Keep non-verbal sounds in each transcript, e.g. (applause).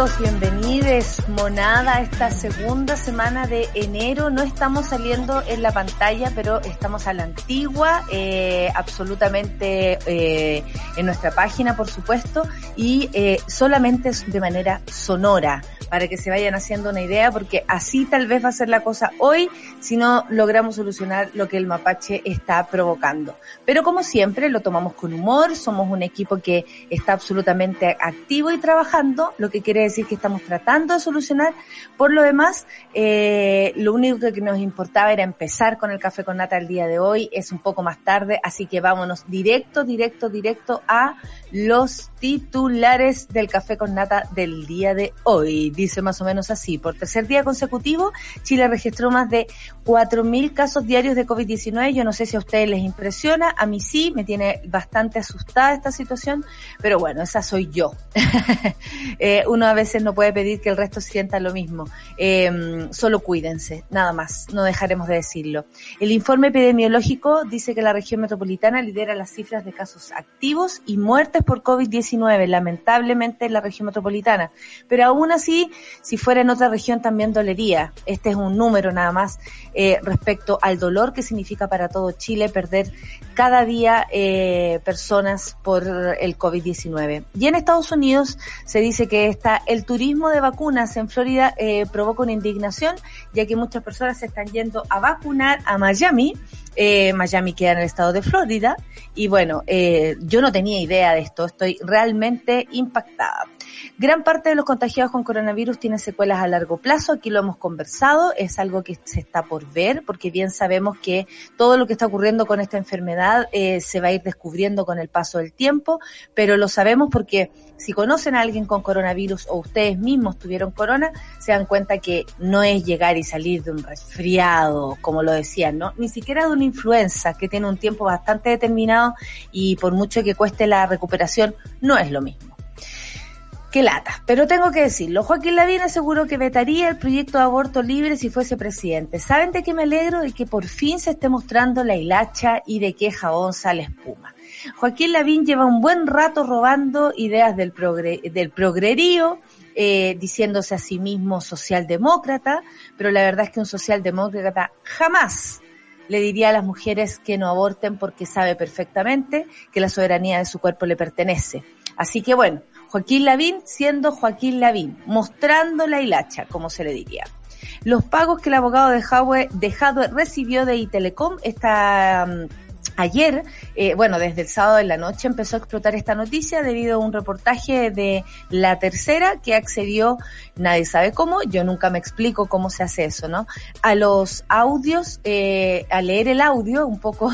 bienvenidos, bienvenides, monada, esta segunda semana de enero. No estamos saliendo en la pantalla, pero estamos a la antigua, eh, absolutamente eh, en nuestra página, por supuesto, y eh, solamente de manera sonora, para que se vayan haciendo una idea, porque así tal vez va a ser la cosa hoy si no logramos solucionar lo que el mapache está provocando. Pero como siempre, lo tomamos con humor, somos un equipo que está absolutamente activo y trabajando, lo que quiere decir que estamos tratando de solucionar. Por lo demás, eh, lo único que nos importaba era empezar con el café con nata el día de hoy, es un poco más tarde, así que vámonos directo, directo, directo a los titulares del café con nata del día de hoy. Dice más o menos así, por tercer día consecutivo, Chile registró más de 4.000 casos diarios de COVID-19. Yo no sé si a ustedes les impresiona, a mí sí, me tiene bastante asustada esta situación, pero bueno, esa soy yo. (laughs) eh, uno a veces no puede pedir que el resto sienta lo mismo. Eh, solo cuídense, nada más, no dejaremos de decirlo. El informe epidemiológico dice que la región metropolitana lidera las cifras de casos activos y muertes por COVID-19, lamentablemente en la región metropolitana. Pero aún así, si fuera en otra región también dolería. Este es un número nada más eh, respecto al dolor que significa para todo Chile perder cada día eh, personas por el COVID-19. Y en Estados Unidos se dice que está el turismo de vacunas en Florida eh, provoca una indignación, ya que muchas personas se están yendo a vacunar a Miami. Eh, Miami queda en el estado de Florida. Y bueno, eh, yo no tenía idea de esto, estoy realmente impactada. Gran parte de los contagiados con coronavirus tienen secuelas a largo plazo, aquí lo hemos conversado, es algo que se está por ver, porque bien sabemos que todo lo que está ocurriendo con esta enfermedad eh, se va a ir descubriendo con el paso del tiempo, pero lo sabemos porque si conocen a alguien con coronavirus o ustedes mismos tuvieron corona, se dan cuenta que no es llegar y salir de un resfriado, como lo decían, ¿no? Ni siquiera de una influenza que tiene un tiempo bastante determinado y por mucho que cueste la recuperación, no es lo mismo. Qué lata. Pero tengo que decirlo. Joaquín Lavín aseguró que vetaría el proyecto de aborto libre si fuese presidente. ¿Saben de qué me alegro? De que por fin se esté mostrando la hilacha y de qué jabón sale espuma. Joaquín Lavín lleva un buen rato robando ideas del, progre, del progrerío, eh, diciéndose a sí mismo socialdemócrata, pero la verdad es que un socialdemócrata jamás le diría a las mujeres que no aborten porque sabe perfectamente que la soberanía de su cuerpo le pertenece. Así que bueno, Joaquín Lavín siendo Joaquín Lavín, mostrando la hilacha, como se le diría. Los pagos que el abogado de Jadwe, recibió de Itelecom esta um, Ayer, eh, bueno, desde el sábado de la noche empezó a explotar esta noticia debido a un reportaje de La Tercera que accedió, nadie sabe cómo, yo nunca me explico cómo se hace eso, ¿no? A los audios, eh, a leer el audio, un poco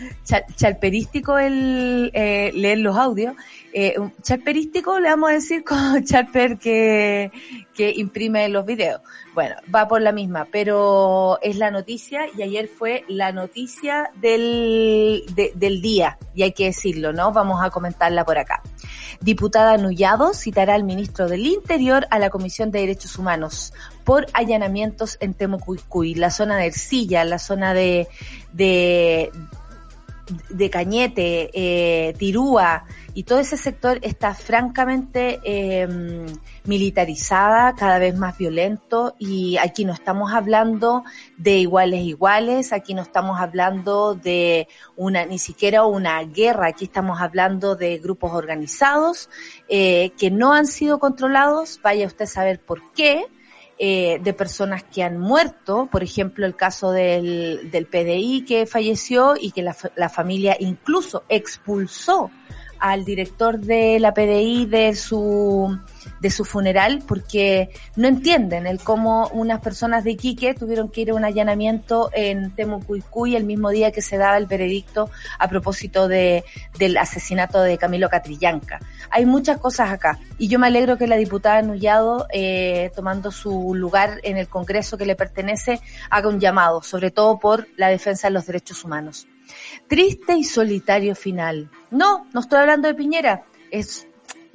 (laughs) chalperístico el eh, leer los audios, eh, chalperístico le vamos a decir (laughs) como chalper que, que imprime los videos. Bueno, va por la misma, pero es la noticia y ayer fue la noticia del, de, del día, y hay que decirlo, ¿no? Vamos a comentarla por acá. Diputada Nullado citará al ministro del Interior a la Comisión de Derechos Humanos por allanamientos en Temucuicuy, la zona de Ercilla, la zona de, de, de Cañete, eh, Tirúa, y todo ese sector está francamente eh, militarizada, cada vez más violento y aquí no estamos hablando de iguales iguales, aquí no estamos hablando de una ni siquiera una guerra, aquí estamos hablando de grupos organizados eh, que no han sido controlados, vaya usted a saber por qué, eh, de personas que han muerto, por ejemplo el caso del, del PDI que falleció y que la, la familia incluso expulsó al director de la PDI de su de su funeral porque no entienden el cómo unas personas de Iquique tuvieron que ir a un allanamiento en Temucuicuy el mismo día que se daba el veredicto a propósito de, del asesinato de Camilo Catrillanca. Hay muchas cosas acá y yo me alegro que la diputada Nullado, eh, tomando su lugar en el Congreso que le pertenece, haga un llamado, sobre todo por la defensa de los derechos humanos. Triste y solitario final. No, no estoy hablando de Piñera, es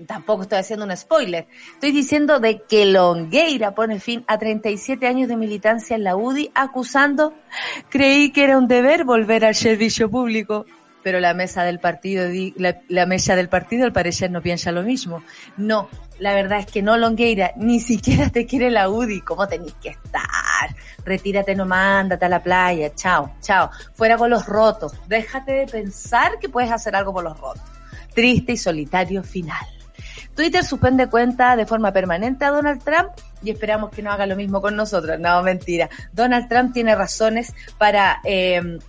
tampoco estoy haciendo un spoiler. Estoy diciendo de que Longueira pone fin a 37 años de militancia en la UDI acusando, creí que era un deber volver al servicio público. Pero la mesa del partido, la, mesa del partido al parecer no piensa lo mismo. No, la verdad es que no, Longueira, ni siquiera te quiere la UDI. ¿Cómo tenés que estar? Retírate nomás, ándate a la playa. Chao, chao. Fuera con los rotos. Déjate de pensar que puedes hacer algo por los rotos. Triste y solitario final. Twitter suspende cuenta de forma permanente a Donald Trump y esperamos que no haga lo mismo con nosotros. No, mentira. Donald Trump tiene razones para eh,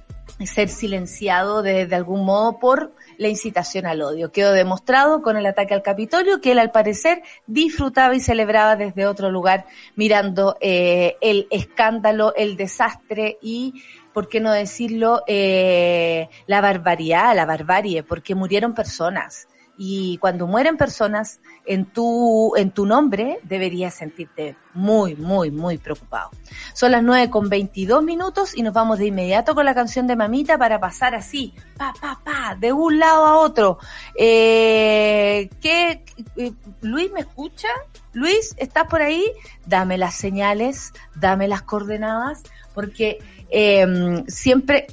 ser silenciado de, de, algún modo por la incitación al odio. Quedó demostrado con el ataque al Capitolio que él al parecer disfrutaba y celebraba desde otro lugar mirando eh, el escándalo, el desastre y ¿por qué no decirlo? Eh, la barbaridad, la barbarie, porque murieron personas y cuando mueren personas en tu, en tu nombre, deberías sentirte muy, muy, muy preocupado. Son las nueve con 22 minutos y nos vamos de inmediato con la canción de Mamita para pasar así, pa, pa, pa, de un lado a otro. Eh, ¿qué, eh, Luis, ¿me escucha? Luis, ¿estás por ahí? Dame las señales, dame las coordenadas, porque eh, siempre...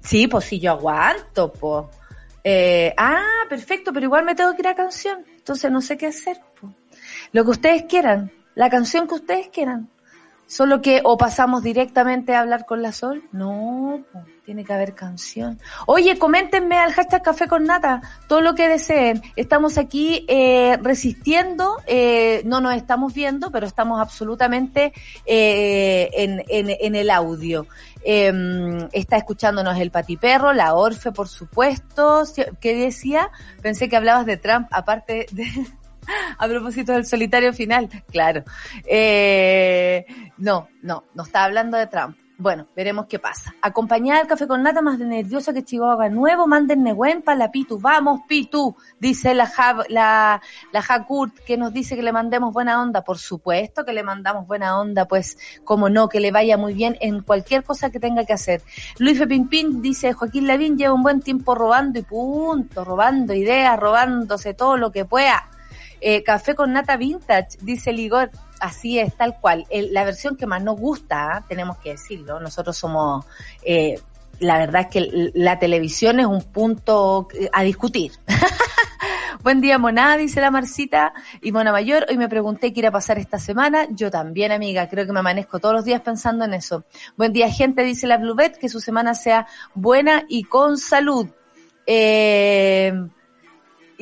Sí, pues si yo aguanto, pues eh, ah, perfecto, pero igual me tengo que ir a canción. Entonces no sé qué hacer. Lo que ustedes quieran, la canción que ustedes quieran. Solo que o pasamos directamente a hablar con la Sol. No, tiene que haber canción. Oye, coméntenme al hashtag Café con Nata todo lo que deseen. Estamos aquí eh, resistiendo, eh, no nos estamos viendo, pero estamos absolutamente eh, en, en, en el audio. Eh, está escuchándonos el Patiperro, la Orfe, por supuesto. ¿Qué decía? Pensé que hablabas de Trump, aparte de... A propósito del solitario final, claro. Eh, no, no, no está hablando de Trump. Bueno, veremos qué pasa. Acompañada del café con nata más de nerviosa que Chihuahua nuevo, manden Nehuen para la Pitu. Vamos, Pitu, dice la, la, la Hakurt, que nos dice que le mandemos buena onda. Por supuesto que le mandamos buena onda, pues, como no, que le vaya muy bien en cualquier cosa que tenga que hacer. Luis Pimpín dice, Joaquín Lavín lleva un buen tiempo robando y punto, robando ideas, robándose todo lo que pueda. Eh, café con nata vintage, dice Ligor así es, tal cual. La versión que más nos gusta, tenemos que decirlo, nosotros somos, eh, la verdad es que la televisión es un punto eh, a discutir. (laughs) Buen día, Moná, dice la Marcita. Y Mona Mayor, hoy me pregunté qué irá a pasar esta semana. Yo también, amiga, creo que me amanezco todos los días pensando en eso. Buen día, gente, dice la Bluebet, que su semana sea buena y con salud. Eh,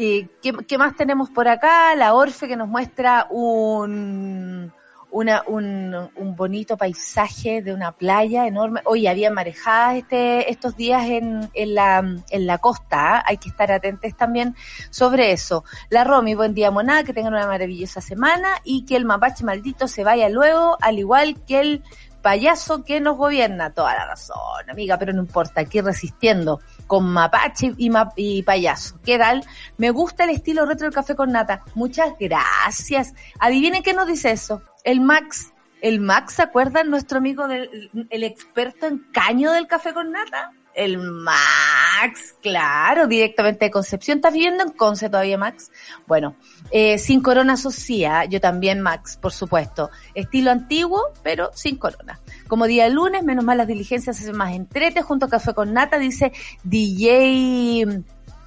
¿Y qué, más tenemos por acá? La Orfe que nos muestra un, una, un, un, bonito paisaje de una playa enorme. Hoy había marejadas este, estos días en, en, la, en la costa. ¿eh? Hay que estar atentos también sobre eso. La Romy, buen día, Moná, que tengan una maravillosa semana y que el mapache maldito se vaya luego, al igual que el payaso que nos gobierna. Toda la razón, amiga, pero no importa, aquí resistiendo con mapache y, ma payaso. ¿Qué tal? Me gusta el estilo retro del café con nata. Muchas gracias. Adivinen qué nos dice eso. El Max. El Max, ¿se acuerdan? Nuestro amigo del el experto en caño del café con nata. El Max, claro, directamente de Concepción. ¿Estás viviendo en Conce todavía, Max? Bueno, eh, sin corona socia, yo también, Max, por supuesto. Estilo antiguo, pero sin corona. Como día lunes, menos mal las diligencias hacen más entrete, junto a Café con Nata, dice DJ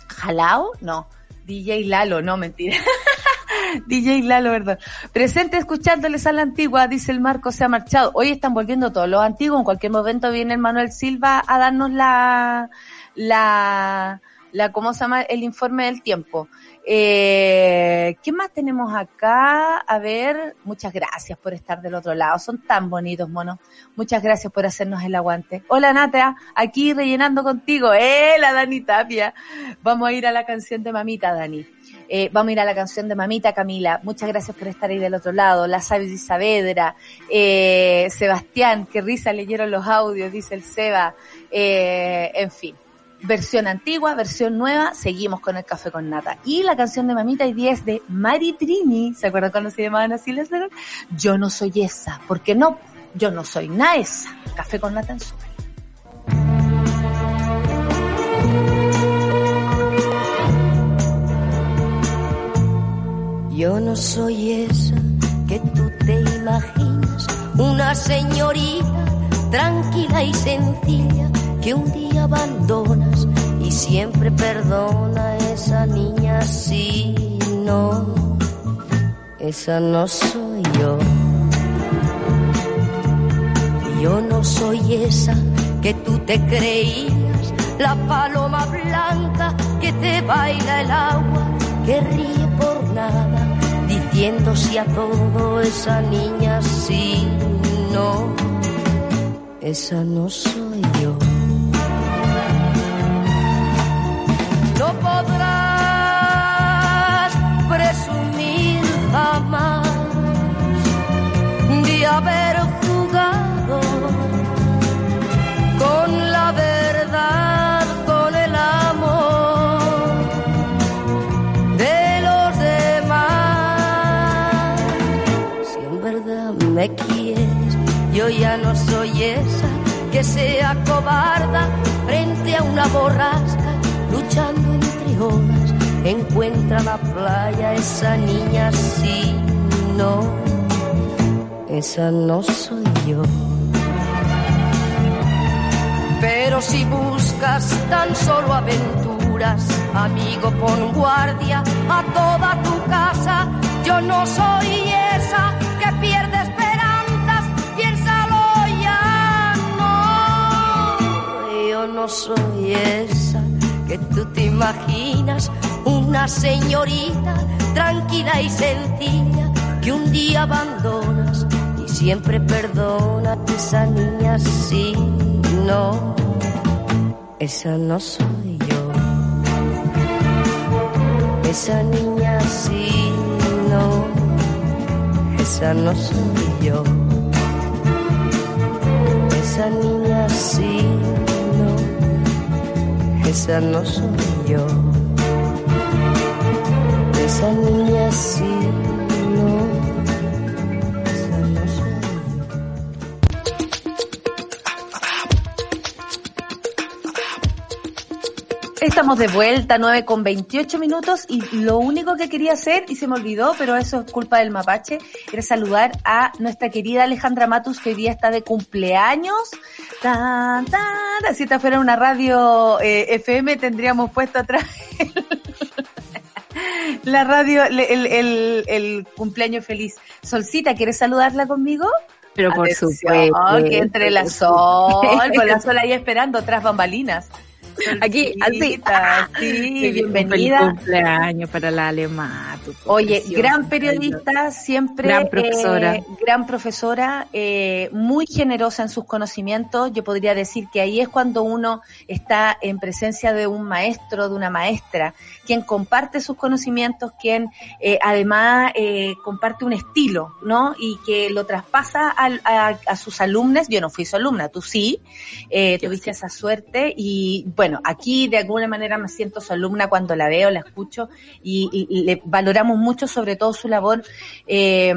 Jalao, no, DJ Lalo, no, mentira. (laughs) DJ Lalo, ¿verdad? Presente escuchándoles a la antigua, dice el Marco, se ha marchado. Hoy están volviendo todos los antiguos, en cualquier momento viene el Manuel Silva a darnos la, la, la ¿cómo se llama? El informe del tiempo. Eh, ¿Qué más tenemos acá? A ver, muchas gracias por estar del otro lado. Son tan bonitos, monos. Muchas gracias por hacernos el aguante. Hola, Nata, aquí rellenando contigo. ¡Eh, la Dani Tapia! Vamos a ir a la canción de Mamita, Dani. Eh, vamos a ir a la canción de Mamita Camila. Muchas gracias por estar ahí del otro lado. La Sabis Saavedra, eh, Sebastián, qué risa leyeron los audios, dice el Seba. Eh, en fin versión antigua, versión nueva, seguimos con el café con nata. Y la canción de Mamita y 10 de Mari Trini, ¿se acuerdan cuando se llamaban así las Yo no soy esa, porque no, yo no soy nada esa. Café con nata en su Yo no soy esa que tú te imaginas, una señorita tranquila y sencilla que un día abandonas y siempre perdona esa niña si no, esa no soy yo. Yo no soy esa que tú te creías, la paloma blanca que te baila el agua, que ríe por nada, diciendo si a todo esa niña sí, no, esa no soy yo. Jamás de haber jugado con la verdad, con el amor de los demás. Si en verdad me quieres, yo ya no soy esa que sea cobarda frente a una borrasca luchando encuentra la playa esa niña sí, no, esa no soy yo. Pero si buscas tan solo aventuras, amigo, pon guardia a toda tu casa. Yo no soy esa que pierde esperanzas, piénsalo ya, no. Yo no soy esa que tú te imaginas una señorita tranquila y sencilla que un día abandonas y siempre perdona esa niña sí, no, esa no soy yo. Esa niña sí, no, esa no soy yo. Esa niña sí, no, esa no soy yo Estamos de vuelta, 9 con 28 minutos y lo único que quería hacer, y se me olvidó, pero eso es culpa del mapache, era saludar a nuestra querida Alejandra Matus que hoy día está de cumpleaños. Tan, tan, si esta fuera una radio eh, FM tendríamos puesto atrás la radio, el, el, el, cumpleaños feliz. Solcita, ¿quieres saludarla conmigo? Pero por supuesto. que entre la sol, con la (laughs) sol ahí esperando, tras bambalinas. Aquí, así. Sí, bienvenida. cumpleaños para la alemana. Oye, gran periodista, siempre. Gran profesora. Eh, gran profesora, eh, muy generosa en sus conocimientos. Yo podría decir que ahí es cuando uno está en presencia de un maestro, de una maestra, quien comparte sus conocimientos, quien eh, además eh, comparte un estilo, ¿no? Y que lo traspasa a, a, sus alumnos. Yo no fui su alumna, tú sí, eh, tuviste esa suerte y bueno, aquí de alguna manera me siento su alumna cuando la veo, la escucho y, y, y le valoramos mucho sobre todo su labor, eh,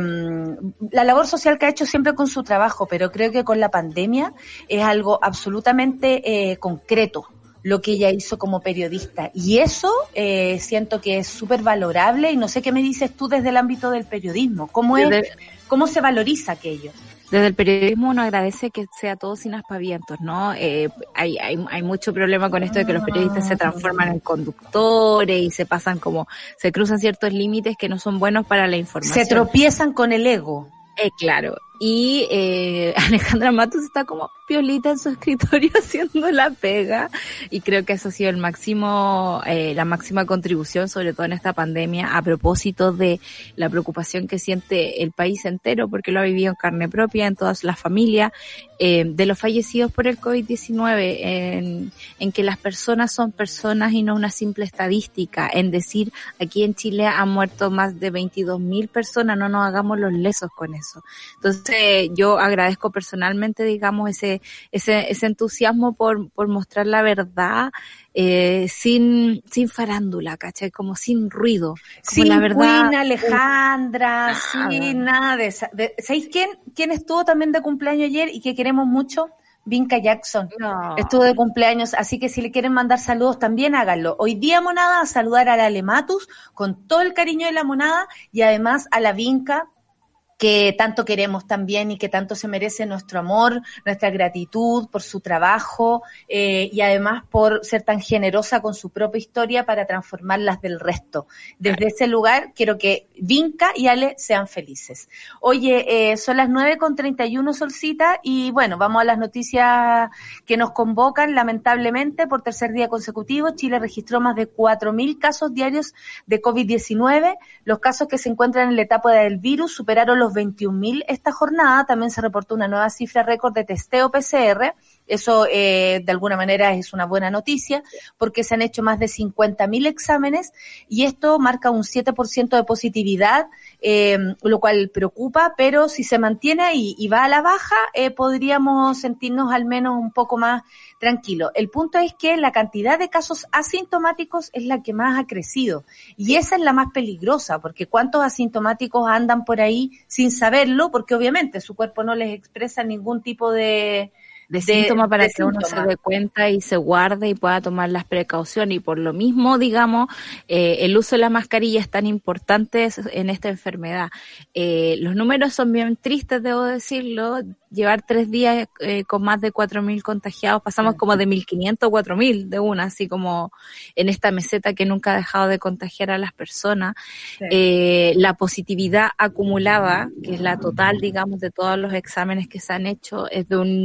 la labor social que ha hecho siempre con su trabajo, pero creo que con la pandemia es algo absolutamente eh, concreto lo que ella hizo como periodista. Y eso eh, siento que es súper valorable y no sé qué me dices tú desde el ámbito del periodismo. ¿Cómo, es, cómo se valoriza aquello? Desde el periodismo uno agradece que sea todo sin aspavientos, ¿no? Eh, hay, hay, hay mucho problema con esto de que los periodistas se transforman en conductores y se pasan como, se cruzan ciertos límites que no son buenos para la información. Se tropiezan con el ego. Eh, claro, y eh, (laughs) Alejandra Matos está como piolita en su escritorio (laughs) haciendo la pega. Y creo que eso ha sido el máximo, eh, la máxima contribución, sobre todo en esta pandemia, a propósito de la preocupación que siente el país entero, porque lo ha vivido en carne propia, en todas las familias, eh, de los fallecidos por el COVID-19, en, en que las personas son personas y no una simple estadística, en decir aquí en Chile han muerto más de 22 mil personas, no nos hagamos los lesos con eso. Entonces yo agradezco personalmente, digamos, ese, ese, ese entusiasmo por, por mostrar la verdad, eh, sin, sin farándula, ¿cachai? Como sin ruido. Como sin la verdad. Queen, Alejandra, sin nada de, esa- de ¿Sabéis quién, quién estuvo también de cumpleaños ayer y que queremos mucho? Vinca Jackson. No. Estuvo de cumpleaños, así que si le quieren mandar saludos también háganlo. Hoy día, monada, a saludar a la Alematus con todo el cariño de la monada y además a la Vinca que tanto queremos también y que tanto se merece nuestro amor, nuestra gratitud por su trabajo eh, y además por ser tan generosa con su propia historia para transformarlas del resto. Desde ese lugar quiero que Vinca y Ale sean felices. Oye, eh, son las 9 con 31 Solcita y bueno, vamos a las noticias que nos convocan. Lamentablemente, por tercer día consecutivo, Chile registró más de 4.000 casos diarios de COVID-19. Los casos que se encuentran en la etapa del virus superaron los 21.000 esta jornada. También se reportó una nueva cifra récord de testeo PCR. Eso, eh, de alguna manera, es una buena noticia porque se han hecho más de 50.000 exámenes y esto marca un 7% de positividad, eh, lo cual preocupa, pero si se mantiene y, y va a la baja, eh, podríamos sentirnos al menos un poco más tranquilos. El punto es que la cantidad de casos asintomáticos es la que más ha crecido y esa es la más peligrosa porque cuántos asintomáticos andan por ahí sin saberlo porque obviamente su cuerpo no les expresa ningún tipo de de, síntoma para de que uno se dé cuenta y se guarde y pueda tomar las precauciones. Y por lo mismo, digamos, eh, el uso de la mascarilla es tan importante en esta enfermedad. Eh, los números son bien tristes, debo decirlo. Llevar tres días eh, con más de 4.000 contagiados, pasamos como de 1.500 a 4.000 de una, así como en esta meseta que nunca ha dejado de contagiar a las personas. Sí. La positividad acumulada, que es la total, digamos, de todos los exámenes que se han hecho, es de un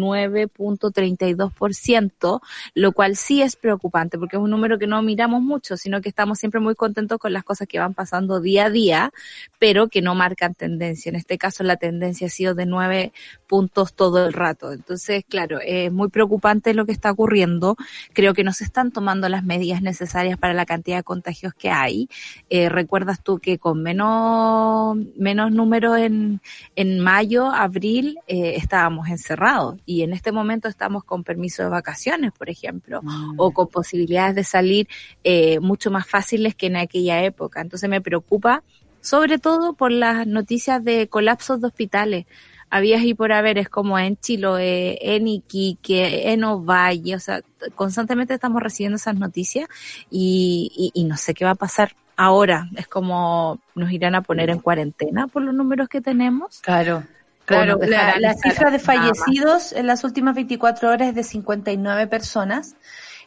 9.32%, lo cual sí es preocupante, porque es un número que no miramos mucho, sino que estamos siempre muy contentos con las cosas que van pasando día a día, pero que no marcan tendencia. En este caso, la tendencia ha sido de 9 puntos todo el rato. Entonces, claro, es muy preocupante lo que está ocurriendo. Creo que no se están tomando las medidas necesarias para la cantidad de contagios que hay. Eh, Recuerdas tú que con menos, menos en, en mayo, abril, eh, estábamos encerrados y en este momento estamos con permiso de vacaciones, por ejemplo, o con posibilidades de salir eh, mucho más fáciles que en aquella época. Entonces me preocupa sobre todo por las noticias de colapsos de hospitales. Habías y por haber, es como en Chiloé, en Iquique, en Ovalle, o sea, constantemente estamos recibiendo esas noticias y, y, y no sé qué va a pasar ahora. Es como nos irán a poner en cuarentena por los números que tenemos. Claro. Claro, la, la cifra de fallecidos en las últimas 24 horas es de 59 personas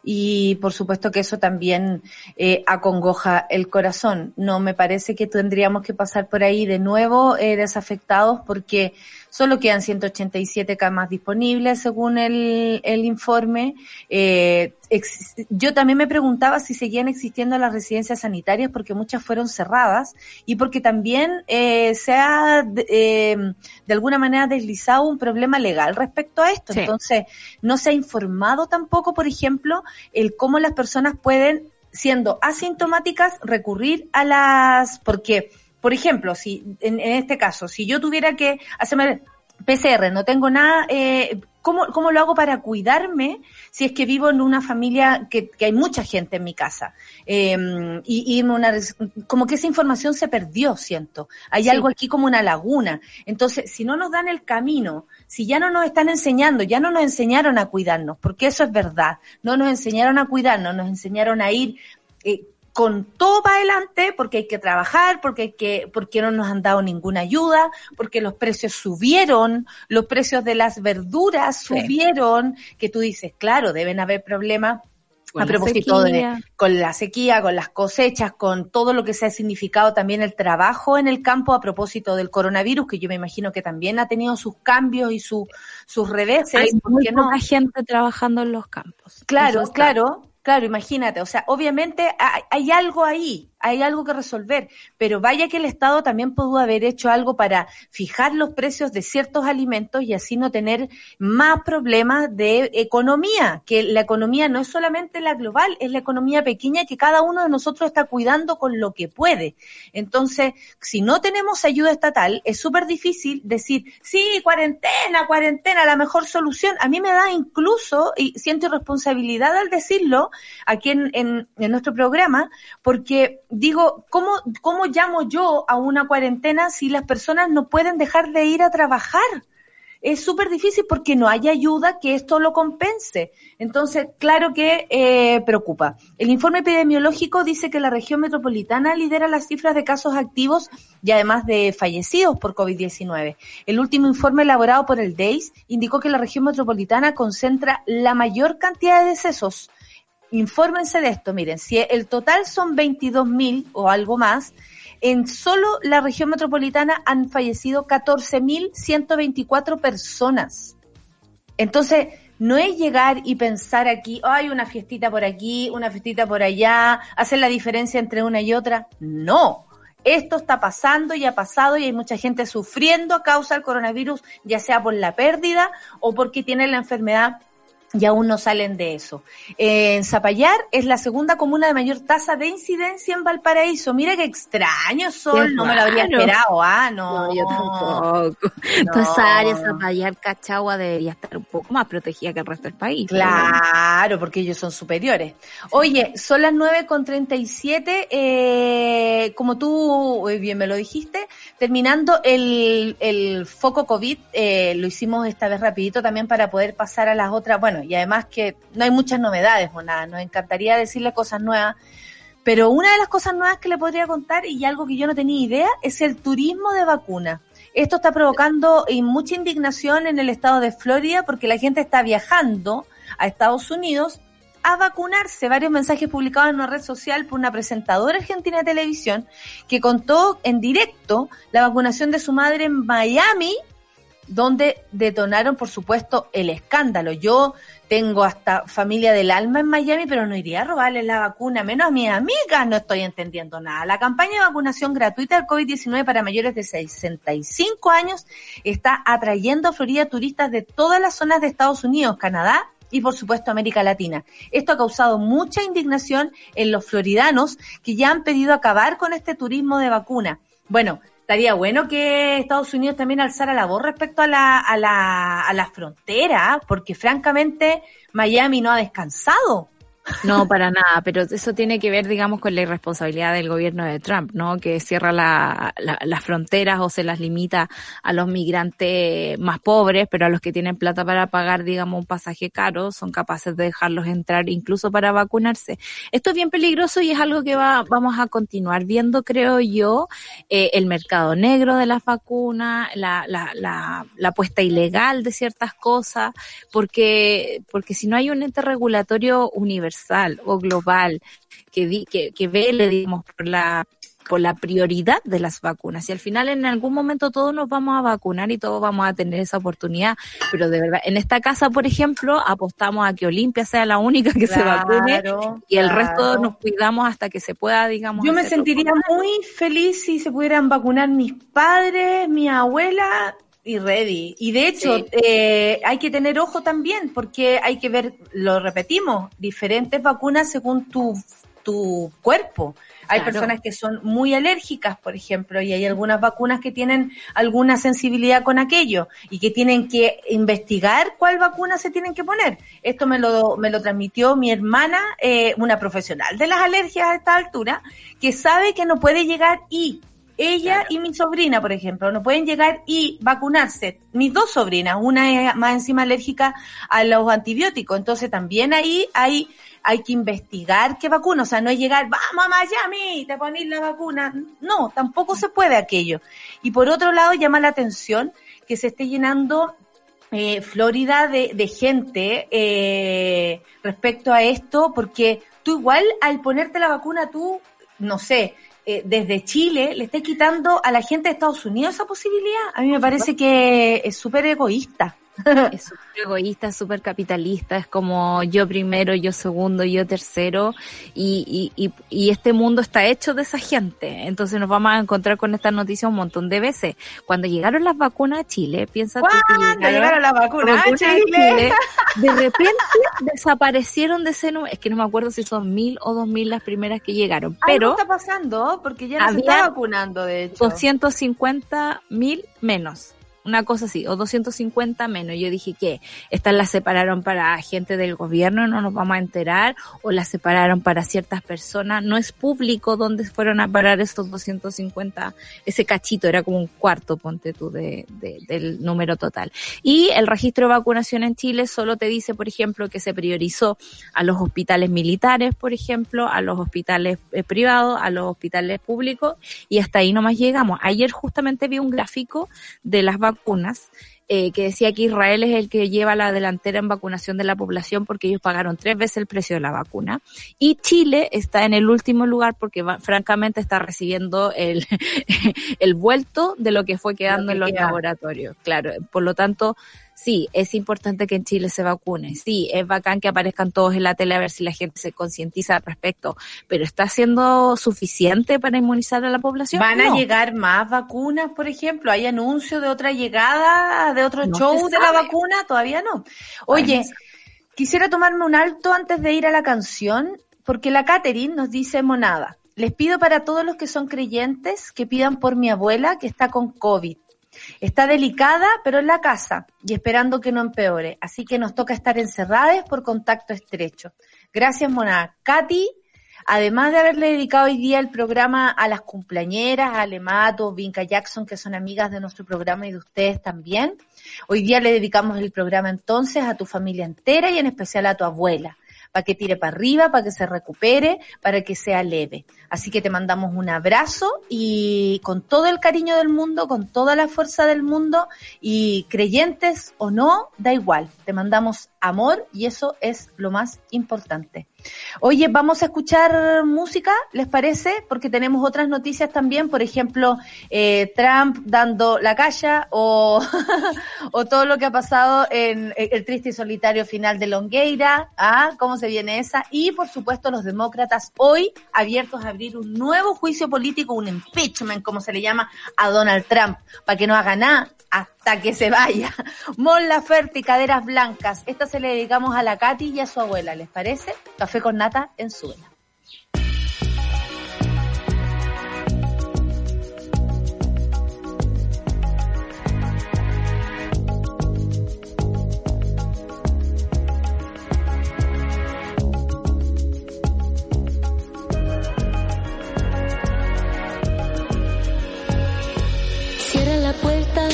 y por supuesto que eso también eh, acongoja el corazón. No me parece que tendríamos que pasar por ahí de nuevo eh, desafectados porque solo quedan 187 camas disponibles según el, el informe. Eh, ex- yo también me preguntaba si seguían existiendo las residencias sanitarias porque muchas fueron cerradas y porque también eh, se ha de, eh, de alguna manera deslizado un problema legal respecto a esto. Sí. Entonces, no se ha informado tampoco, por ejemplo, el cómo las personas pueden, siendo asintomáticas, recurrir a las, porque, por ejemplo, si en, en este caso, si yo tuviera que hacerme PCR, no tengo nada, eh, ¿cómo, ¿cómo lo hago para cuidarme si es que vivo en una familia que, que hay mucha gente en mi casa? Eh, y, y una, como que esa información se perdió, siento. Hay Sí. algo aquí como una laguna. Entonces, si no nos dan el camino, si ya no nos están enseñando, ya no nos enseñaron a cuidarnos, porque eso es verdad, no nos enseñaron a cuidarnos, nos enseñaron a ir eh, con todo para adelante, porque hay que trabajar, porque hay que, porque no nos han dado ninguna ayuda, porque los precios subieron, los precios de las verduras Sí. subieron, que tú dices, claro, deben haber problemas a propósito de con la sequía, con las cosechas, con todo lo que se ha significado también el trabajo en el campo a propósito del coronavirus, que yo me imagino que también ha tenido sus cambios y su, sus reveses. Hay muy poca gente trabajando en los campos. Claro, claro, claro, imagínate, o sea, obviamente hay algo ahí, hay algo que resolver, pero vaya que el Estado también pudo haber hecho algo para fijar los precios de ciertos alimentos y así no tener más problemas de economía, que la economía no es solamente la global, es la economía pequeña que cada uno de nosotros está cuidando con lo que puede. Entonces, si no tenemos ayuda estatal, es súper difícil decir, sí, cuarentena, cuarentena, la mejor solución. A mí me da incluso, y siento responsabilidad al decirlo aquí en, en, en nuestro programa, porque digo, ¿cómo, ¿cómo llamo yo a una cuarentena si las personas no pueden dejar de ir a trabajar? Es súper difícil porque no hay ayuda que esto lo compense. Entonces, claro que eh, preocupa. El informe epidemiológico dice que la región metropolitana lidera las cifras de casos activos y además de fallecidos por COVID-19. El último informe elaborado por el DEIS indicó que la región metropolitana concentra la mayor cantidad de decesos infórmense de esto, miren, si el total son 22.000 o algo más, en solo la región metropolitana han fallecido 14.124 personas. Entonces, no es llegar y pensar aquí, hay una fiestita por aquí, una fiestita por allá, hacer la diferencia entre una y otra. No. Esto está pasando y ha pasado y hay mucha gente sufriendo a causa del coronavirus, ya sea por la pérdida o porque tiene la enfermedad y aún no salen de eso. en Zapallar es la segunda comuna de mayor tasa de incidencia en Valparaíso. Mira qué extraño, Sol, no me lo habría esperado, ah, no. yo tampoco. Toda esa área, Zapallar, Cachagua, debería estar un poco más protegida que el resto del país. Claro, porque ellos son superiores. Oye, son las nueve con treinta y siete, eh, como tú eh, bien me lo dijiste, terminando el, el foco COVID, eh, lo hicimos esta vez rapidito también para poder pasar a las otras, bueno, y además que no hay muchas novedades, o nada, nos encantaría decirle cosas nuevas, pero una de las cosas nuevas que le podría contar y algo que yo no tenía idea es el turismo de vacuna. Esto está provocando mucha indignación en el estado de Florida porque la gente está viajando a Estados Unidos a vacunarse. Varios mensajes publicados en una red social por una presentadora argentina de televisión que contó en directo la vacunación de su madre en Miami donde detonaron, por supuesto, el escándalo. Yo tengo hasta familia del alma en Miami, pero no iría a robarles la vacuna, menos a mis amigas, no estoy entendiendo nada. La campaña de vacunación gratuita del COVID-19 para mayores de 65 años está atrayendo a Florida turistas de todas las zonas de Estados Unidos, Canadá y por supuesto América Latina. Esto ha causado mucha indignación en los floridanos que ya han pedido acabar con este turismo de vacuna. Bueno, estaría bueno que Estados Unidos también alzara la voz respecto a la, a la, a la frontera, porque francamente Miami no ha descansado. No, para nada, pero eso tiene que ver, digamos, con la irresponsabilidad del gobierno de Trump, ¿no? Que cierra la, las fronteras o se las limita a los migrantes más pobres, pero a los que tienen plata para pagar, digamos, un pasaje caro, son capaces de dejarlos entrar incluso para vacunarse. Esto es bien peligroso y es algo que va, vamos a continuar viendo, creo yo, eh, el mercado negro de las vacunas, la, la, la, puesta ilegal de ciertas cosas, porque, porque si no hay un ente regulatorio universal, o global que, que, que vele, digamos, por la por la prioridad de las vacunas. Y al final en algún momento todos nos vamos a vacunar y todos vamos a tener esa oportunidad. Pero de verdad, en esta casa, por ejemplo, apostamos a que Olimpia sea la única que se vacune y el resto nos cuidamos hasta que se pueda, digamos. Yo me sentiría muy feliz si se pudieran vacunar mis padres, mi abuela y ready. Y de hecho, eh, hay que tener ojo también, porque hay que ver, lo repetimos, diferentes vacunas según tu, tu cuerpo. Hay personas que son muy alérgicas, por ejemplo, y hay algunas vacunas que tienen alguna sensibilidad con aquello y que tienen que investigar cuál vacuna se tienen que poner. Esto me lo, me lo transmitió mi hermana, eh, una profesional de las alergias a esta altura, que sabe que no puede llegar y ella y mi sobrina, por ejemplo, no pueden llegar y vacunarse. Mis dos sobrinas, una es más encima alérgica a los antibióticos, entonces también ahí hay, hay que investigar qué vacuna, o sea, no es llegar, vamos a Miami, te ponéis la vacuna. No, tampoco se puede aquello. Y por otro lado, llama la atención que se esté llenando eh, Florida de, de gente eh, respecto a esto, porque tú igual al ponerte la vacuna, tú, no sé, eh, desde Chile le estás quitando a la gente de Estados Unidos esa posibilidad. A mí me parece que es súper egoísta. Es súper egoísta, súper capitalista, es como yo primero, yo segundo, yo tercero, y, y, y, este mundo está hecho de esa gente. Entonces nos vamos a encontrar con esta noticia un montón de veces. Cuando llegaron las vacunas a Chile, piensa tú que llegaron, llegaron las vacunas, a Chile? de repente desaparecieron de ese número, es que no me acuerdo si son mil o dos mil las primeras que llegaron, pero... ¿Qué está pasando? Porque ya no se está vacunando, de hecho. 250 mil menos una cosa así, o 250 menos. Yo dije que estas las separaron para gente del gobierno, no nos vamos a enterar, o las separaron para ciertas personas. No es público dónde fueron a parar estos 250, ese cachito era como un cuarto, ponte tú, de, del número total. Y el registro de vacunación en Chile solo te dice, por ejemplo, que se priorizó a los hospitales militares, por ejemplo, a los hospitales eh, privados, a los hospitales públicos, y hasta ahí nomás llegamos. Ayer justamente vi un gráfico de las vacunas vacunas, eh, que decía que Israel es el que lleva la delantera en vacunación de la población porque ellos pagaron tres veces el precio de la vacuna. Y Chile está en el último lugar porque francamente está recibiendo el, (laughs) el vuelto de lo que fue quedando en los laboratorios. Claro, por lo tanto, sí, es importante que en Chile se vacune, sí, es bacán que aparezcan todos en la tele a ver si la gente se concientiza al respecto, pero ¿está siendo suficiente para inmunizar a la población? ¿Van a llegar más vacunas, por ejemplo? ¿Hay anuncio de otra llegada, de otro show de la vacuna? Todavía no. Oye, quisiera tomarme un alto antes de ir a la canción, porque la Catherine nos dice monada. Les pido para todos los que son creyentes que pidan por mi abuela que está con COVID. Está delicada, pero en la casa y esperando que no empeore. Así que nos toca estar encerradas por contacto estrecho. Gracias, Mona. Katy, además de haberle dedicado hoy día el programa a las cumpleañeras, a Alemato, Vinca Jackson, que son amigas de nuestro programa y de ustedes también, hoy día le dedicamos el programa entonces a tu familia entera y en especial a tu abuela para que tire para arriba, para que se recupere, para que sea leve. Así que te mandamos un abrazo y con todo el cariño del mundo, con toda la fuerza del mundo y creyentes o no, da igual. Te mandamos amor y eso es lo más importante. Oye, vamos a escuchar música, ¿les parece? Porque tenemos otras noticias también, por ejemplo, eh, Trump dando la calla o, (laughs) o todo lo que ha pasado en el triste y solitario final de Longueira, ¿ah? ¿Cómo se viene esa? Y por supuesto los demócratas hoy abiertos a abrir un nuevo juicio político, un impeachment, como se le llama, a Donald Trump, para que no haga nada hasta que se vaya. Mon Laferte y Caderas Blancas. Esta se le dedicamos a la Katy y a su abuela, ¿les parece? Café con nata en suela.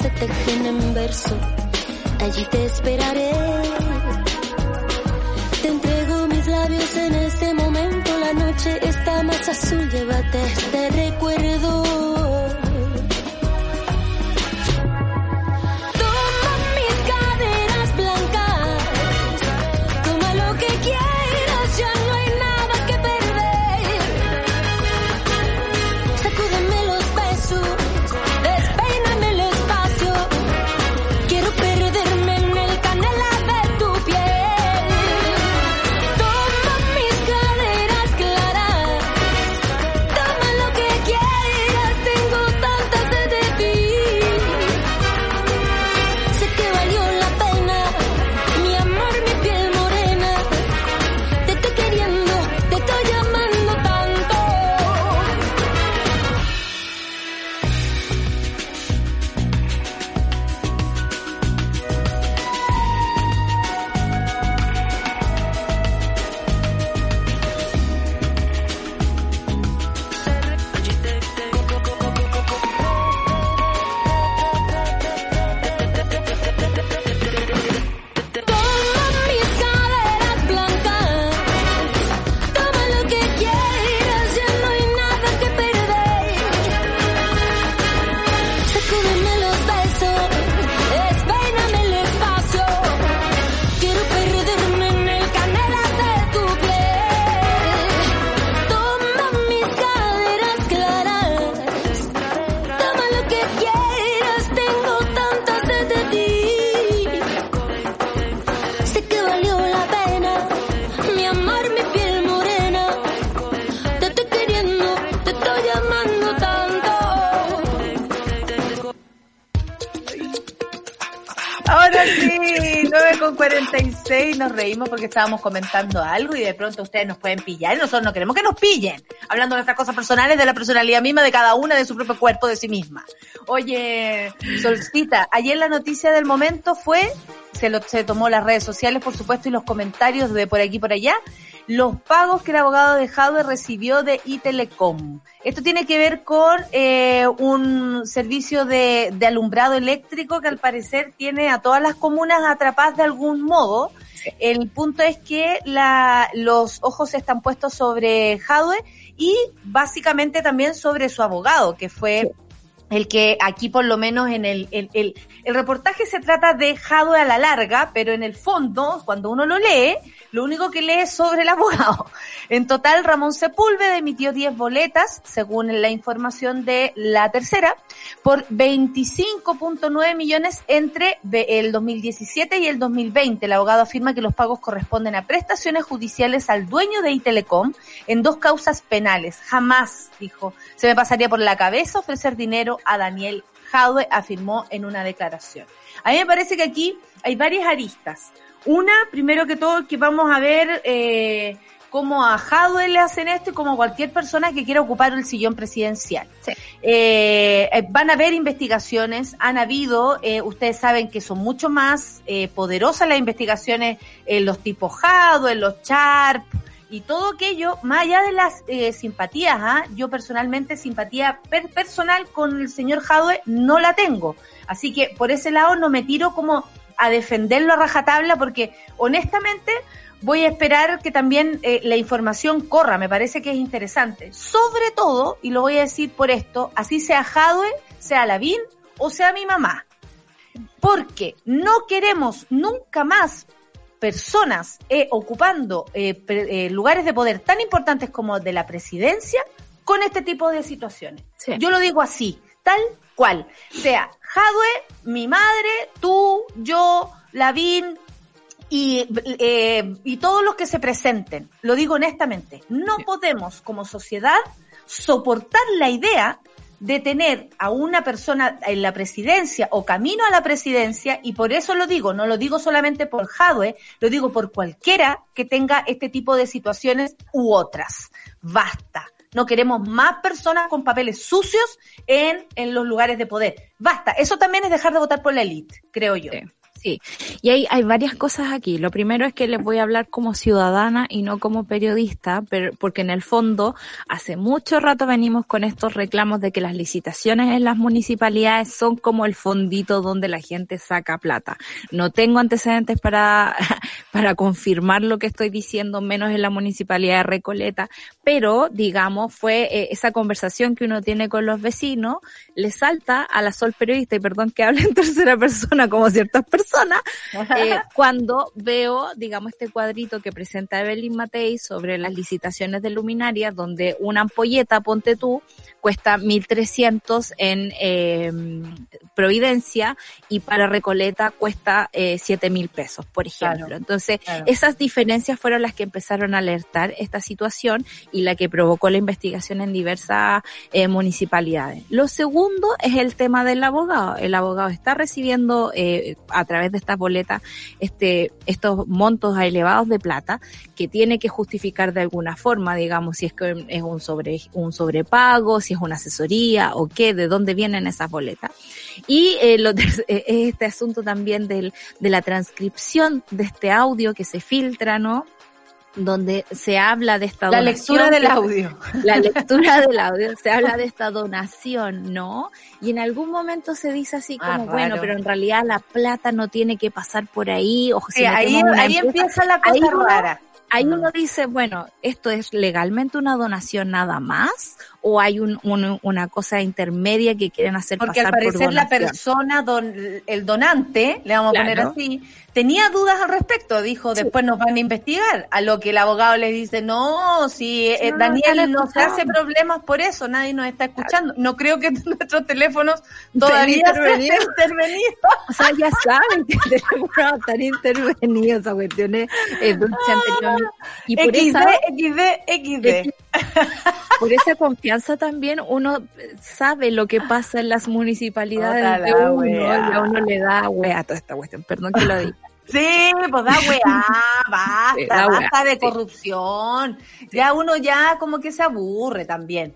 se tejen en verso. Allí te esperaré. Te entrego mis labios en este momento. La noche está más azul, llévate este recuerdo. Reímos porque estábamos comentando algo y de pronto ustedes nos pueden pillar y nosotros no queremos que nos pillen, hablando de nuestras cosas personales, de la personalidad misma de cada una, de su propio cuerpo, de sí misma. Oye, Solcita, ayer la noticia del momento fue, se, lo, se tomó las redes sociales, por supuesto, y los comentarios de por aquí por allá, los pagos que el abogado de Jadwe recibió de Itelecom. Esto tiene que ver con eh, un servicio de, de, alumbrado eléctrico que al parecer tiene a todas las comunas atrapadas de algún modo el punto es que la, los ojos están puestos sobre Jadwe y básicamente también sobre su abogado, que fue el que aquí por lo menos en el, el, el, el reportaje se trata de Jadwe a la larga, pero en el fondo, cuando uno lo lee, lo único que lee es sobre el (laughs) abogado. En total, Ramón Sepúlveda emitió 10 boletas, según la información de la tercera, por 25.9 millones entre el 2017 y el 2020. El abogado afirma que los pagos corresponden a prestaciones judiciales al dueño de Itelecom en dos causas penales. Jamás, dijo, se me pasaría por la cabeza ofrecer dinero a Daniel Jadwe, afirmó en una declaración. A mí me parece que aquí hay varias aristas. Una, primero que todo, que vamos a ver eh, cómo a Jadwe le hacen esto y como cualquier persona que quiera ocupar el sillón presidencial. Eh, eh, van a haber investigaciones, han habido, eh, ustedes saben que son mucho más poderosas las investigaciones en los tipos Jadwe, en los Sharp, y todo aquello, más allá de las eh, simpatías, ¿ah? yo personalmente simpatía per personal con el señor Jadwe no la tengo. Así que por ese lado no me tiro como a defenderlo a rajatabla porque honestamente voy a esperar que también eh, la información corra, me parece que es interesante. Sobre todo, y lo voy a decir por esto, así sea Jadwe, sea Lavín o sea mi mamá. Porque no queremos nunca más personas eh, ocupando eh, eh, lugares de poder tan importantes como de la presidencia con este tipo de situaciones. Sí. Yo lo digo así, tal cual. Sea Jadwe, mi madre, tú, yo, Lavín, y, eh, y todos los que se presenten, lo digo honestamente, no Sí. podemos como sociedad soportar la idea de tener a una persona en la presidencia o camino a la presidencia, y por eso lo digo, no lo digo solamente por Jadwe, lo digo por cualquiera que tenga este tipo de situaciones u otras. Basta. No queremos más personas con papeles sucios en, en los lugares de poder. Basta. Eso también es dejar de votar por la élite, creo yo. Sí, y hay, hay varias cosas aquí. Lo primero es que les voy a hablar como ciudadana y no como periodista, pero, porque en el fondo hace mucho rato venimos con estos reclamos de que las licitaciones en las municipalidades son como el fondito donde la gente saca plata. No tengo antecedentes para, (laughs) para confirmar lo que estoy diciendo, menos en la municipalidad de Recoleta, pero digamos fue eh, esa conversación que uno tiene con los vecinos, le salta a la sol periodista, y perdón que hable en (laughs) tercera persona como ciertas personas, eh, cuando veo, digamos, este cuadrito que presenta Evelyn Matei sobre las licitaciones de luminarias, donde una ampolleta, ponte tú, cuesta 1.300 en eh, Providencia y para Recoleta cuesta eh, 7.000 pesos, por ejemplo. Entonces, esas diferencias fueron las que empezaron a alertar esta situación y la que provocó la investigación en diversas eh, municipalidades. Lo segundo es el tema del abogado. El abogado está recibiendo eh, a través de estas boletas este, estos montos elevados de plata que tiene que justificar de alguna forma, digamos, si es que es un sobre, un sobrepago, si es una asesoría o qué, de dónde vienen esas boletas. Y eh, lo (laughs) eh, este asunto también del, de la transcripción de este audio que se filtra, ¿no? Donde se habla de esta la lectura del audio. La (laughs) lectura del audio, se habla de esta donación, ¿no? Y en algún momento se dice así ah, como, bueno, pero en realidad la plata no tiene que pasar por ahí. O sí, ahí, ahí empieza la cosa rara. Ahí uno dice, bueno, ¿esto es legalmente una donación nada más? ¿O hay un, una cosa intermedia que quieren hacer Porque pasar al parecer la persona, don, el donante, le vamos a poner así, tenía dudas al respecto. Dijo, después nos van a investigar. A lo que el abogado le dice, no, si eh, Daniel no se hace problemas por eso, nadie nos está escuchando. No creo que (laughs) nuestros teléfonos todavía estén intervenidos. O sea, ya saben que el teléfono están intervenidos, esas cuestiones eh, Y por XD, esa, XD, XD. (laughs) Por esa confianza también uno sabe lo que pasa en las municipalidades de uno y a uno le da wea toda esta cuestión. Perdón que lo diga. Sí, pues da weá, (laughs) basta, basta de corrupción. Ya uno ya como que se aburre también.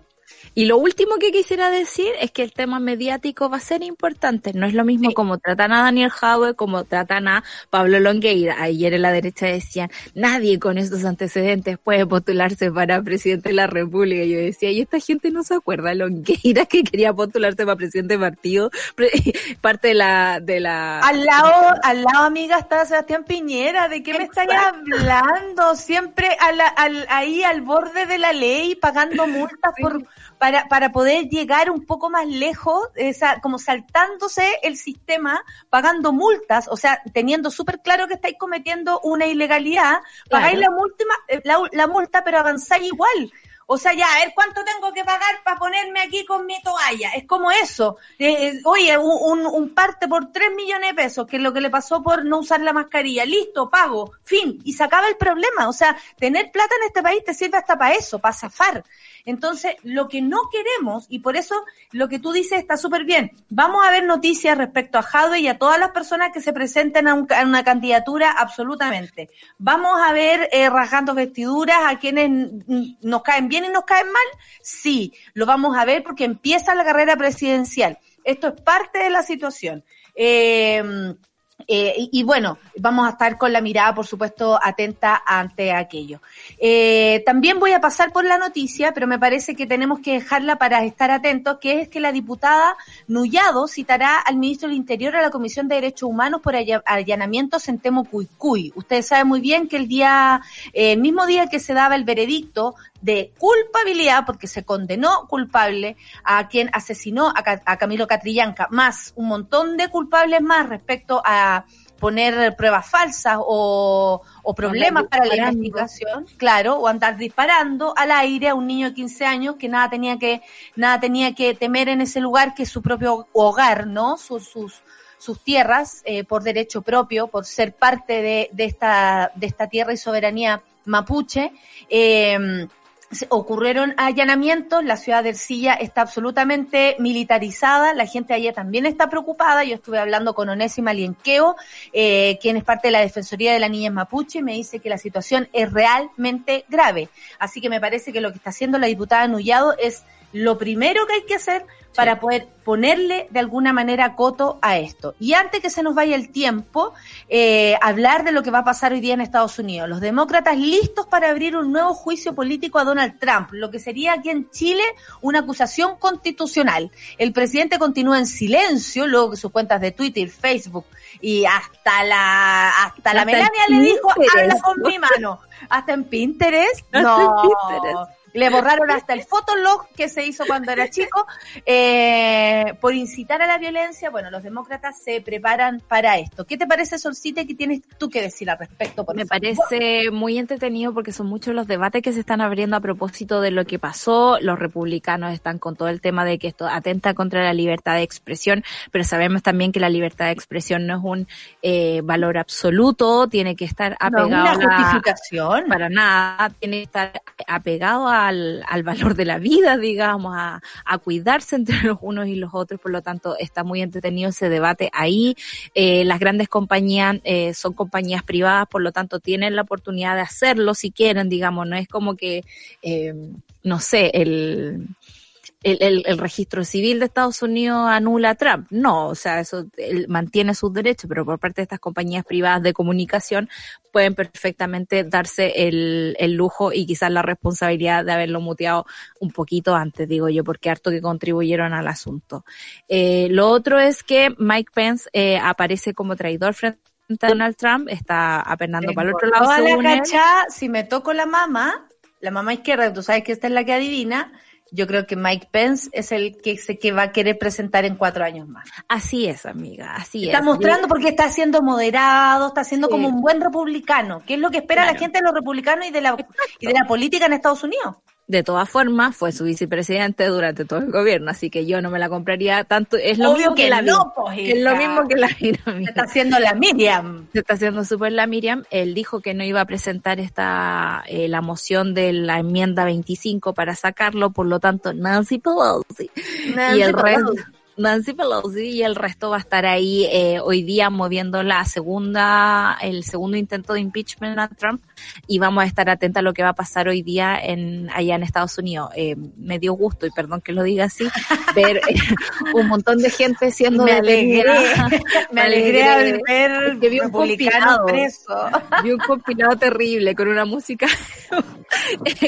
Y lo último que quisiera decir es que el tema mediático va a ser importante. No es lo mismo como tratan a Daniel Jaue, como tratan a Pablo Longueira. Ayer en la derecha decían, nadie con estos antecedentes puede postularse para presidente de la República. Yo decía, y esta gente no se acuerda, Longueira que quería postularse para presidente de partido, (laughs) parte de la, de la... Al lado, al lado, amiga, está Sebastián Piñera. ¿De qué me están hablando? Siempre al, ahí al borde de la ley, pagando multas por para, para poder llegar un poco más lejos, esa, como saltándose el sistema, pagando multas, o sea, teniendo súper claro que estáis cometiendo una ilegalidad, pagáis la, multa, eh, la, la multa, pero avanzáis igual. O sea, ya, a ver cuánto tengo que pagar para ponerme aquí con mi toalla. Es como eso. Eh, eh, oye, un, un, parte por 3 millones de pesos, que es lo que le pasó por no usar la mascarilla. Listo, pago, fin. Y se acaba el problema. O sea, tener plata en este país te sirve hasta para eso, para zafar. Entonces, lo que no queremos, y por eso lo que tú dices está súper bien, vamos a ver noticias respecto a Jadwe y a todas las personas que se presenten a, una candidatura, absolutamente. Vamos a ver eh, rasgando vestiduras a quienes nos caen bien y nos caen mal, sí, lo vamos a ver porque empieza la carrera presidencial. Esto es parte de la situación. Eh, eh, y, bueno, vamos a estar con la mirada, por supuesto, atenta ante aquello. Eh, también voy a pasar por la noticia, pero me parece que tenemos que dejarla para estar atentos, que es que la diputada Nullado citará al ministro del Interior a la Comisión de Derechos Humanos por allanamientos en Temo Cuycuy. Ustedes saben muy bien que el día, eh, el mismo día que se daba el veredicto de culpabilidad, porque se condenó culpable a quien asesinó a, Camilo Catrillanca, más un montón de culpables más respecto a poner pruebas falsas o, problemas para la investigación, claro, o andar disparando al aire a un niño de 15 años que nada tenía que, nada tenía que temer en ese lugar que es su propio hogar, ¿no? Sus, sus, sus tierras eh, por derecho propio, por ser parte de, de, esta, de esta tierra y soberanía mapuche. Eh, ocurrieron allanamientos, la ciudad de Ercilla está absolutamente militarizada, la gente allá también está preocupada, yo estuve hablando con Onésima Lienqueo, eh, quien es parte de la Defensoría de la Niña Mapuche, y me dice que la situación es realmente grave, así que me parece que lo que está haciendo la diputada Nullado es lo primero que hay que hacer para poder ponerle de alguna manera coto a esto. Y antes que se nos vaya el tiempo, eh, hablar de lo que va a pasar hoy día en Estados Unidos. Los demócratas listos para abrir un nuevo juicio político a Donald Trump, lo que sería aquí en Chile una acusación constitucional. El presidente continúa en silencio, luego que sus cuentas de Twitter, Facebook y hasta la hasta, la Melania le dijo, habla con mi mano. Hasta en Pinterest. (laughs) No. Le borraron hasta el fotolog que se hizo cuando era chico eh, por incitar a la violencia. Bueno, los demócratas se preparan para esto. ¿Qué te parece, Solcite? ¿Qué tienes tú que decir al respecto? Me parece muy entretenido porque son muchos los debates que se están abriendo a propósito de lo que pasó. Los republicanos están con todo el tema de que esto atenta contra la libertad de expresión, pero sabemos también que la libertad de expresión no es un eh, valor absoluto, tiene que estar apegado no, una justificación. para nada, tiene que estar apegado a al, valor de la vida, digamos, a, cuidarse entre los unos y los otros, por lo tanto está muy entretenido ese debate ahí. Eh, las grandes compañías eh, son compañías privadas, por lo tanto tienen la oportunidad de hacerlo si quieren, digamos, no es como que, eh, no sé, el el, el, registro civil de Estados Unidos anula a Trump. No, o sea, eso él mantiene sus derechos, pero por parte de estas compañías privadas de comunicación pueden perfectamente darse el, el lujo y quizás la responsabilidad de haberlo muteado un poquito antes, digo yo, porque harto que contribuyeron al asunto. Eh, lo otro es que Mike Pence eh, aparece como traidor frente a Donald Trump, está apernando para el otro lado. La cacha, si me toco la mamá, la mamá izquierda, tú sabes que esta es la que adivina, yo creo que Mike Pence es el que se que va a querer presentar en cuatro años más. Así es, amiga, así está es. Está mostrando porque está siendo moderado, está siendo como un buen republicano, que es lo que espera la gente de los republicanos y de la y de la política en Estados Unidos de todas formas, fue su vicepresidente durante todo el gobierno, así que yo no me la compraría tanto. Es lo mismo que, la no, pues, es lo mismo que la Se está haciendo la Miriam. Se está haciendo súper la Miriam. Él dijo que no iba a presentar esta eh, la moción de la enmienda 25 para sacarlo, por lo tanto, Nancy Pelosi. y el resto Nancy Pelosi y el resto va a estar ahí eh, hoy día moviendo la segunda, el segundo intento de impeachment a Trump y vamos a estar atentos a lo que va a pasar hoy día en allá en Estados Unidos. Eh, me dio gusto y perdón que lo diga así, (laughs) ver eh, un montón de gente siendo me alegré, (laughs) (laughs) me alegré al ver que vi un compilado, preso. vi un compilado terrible con una música,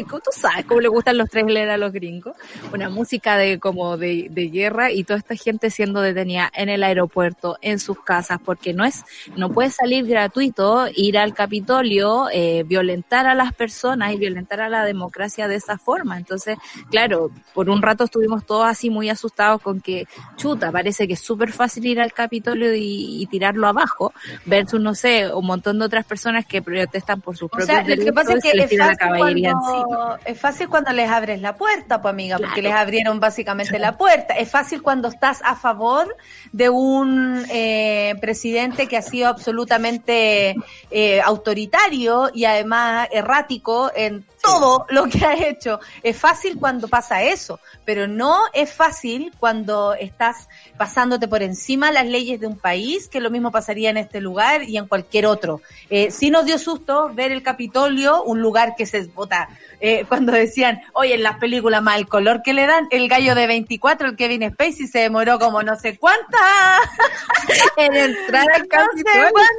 ¿cómo tú sabes cómo le gustan los trailers a los gringos? Una música de como de, de guerra y toda gente siendo detenida en el aeropuerto, en sus casas, porque no es, no puede salir gratuito ir al Capitolio, eh, violentar a las personas y violentar a la democracia de esa forma. Entonces, claro, por un rato estuvimos todos así muy asustados con que, chuta, parece que es súper fácil ir al Capitolio y, tirarlo abajo, versus, no sé, un montón de otras personas que protestan por sus propios derechos. Lo que pasa es que es fácil, cuando, es fácil cuando les abres la puerta, pues amiga, porque les abrieron básicamente la puerta. Es fácil cuando está a favor de un eh, presidente que ha sido absolutamente eh, autoritario y además errático en todo lo que ha hecho. Es fácil cuando pasa eso, pero no es fácil cuando estás pasándote por encima las leyes de un país, que lo mismo pasaría en este lugar y en cualquier otro. Eh, sí nos dio susto ver el Capitolio, un lugar que se vota eh, cuando decían, oye, en las películas más el color que le dan, el gallo de 24, el Kevin Spacey, se demoró como no sé cuánta (laughs) en entrar al Capitolio. (laughs) No sé cuántas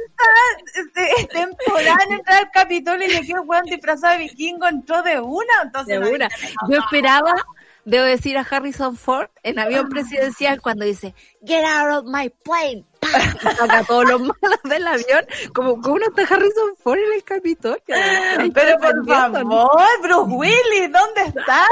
(laughs) este, temporada en entrar al Capitolio y le quedó Juan disfrazado de vikingo entró de una. Entonces de una. Yo esperaba debo decir a Harrison Ford en avión presidencial cuando dice, get out of my plane. Y saca todos los malos del avión, como, como uno está Harrison Ford en el Capitolio. Pero por favor, Bruce Willis, ¿dónde estás?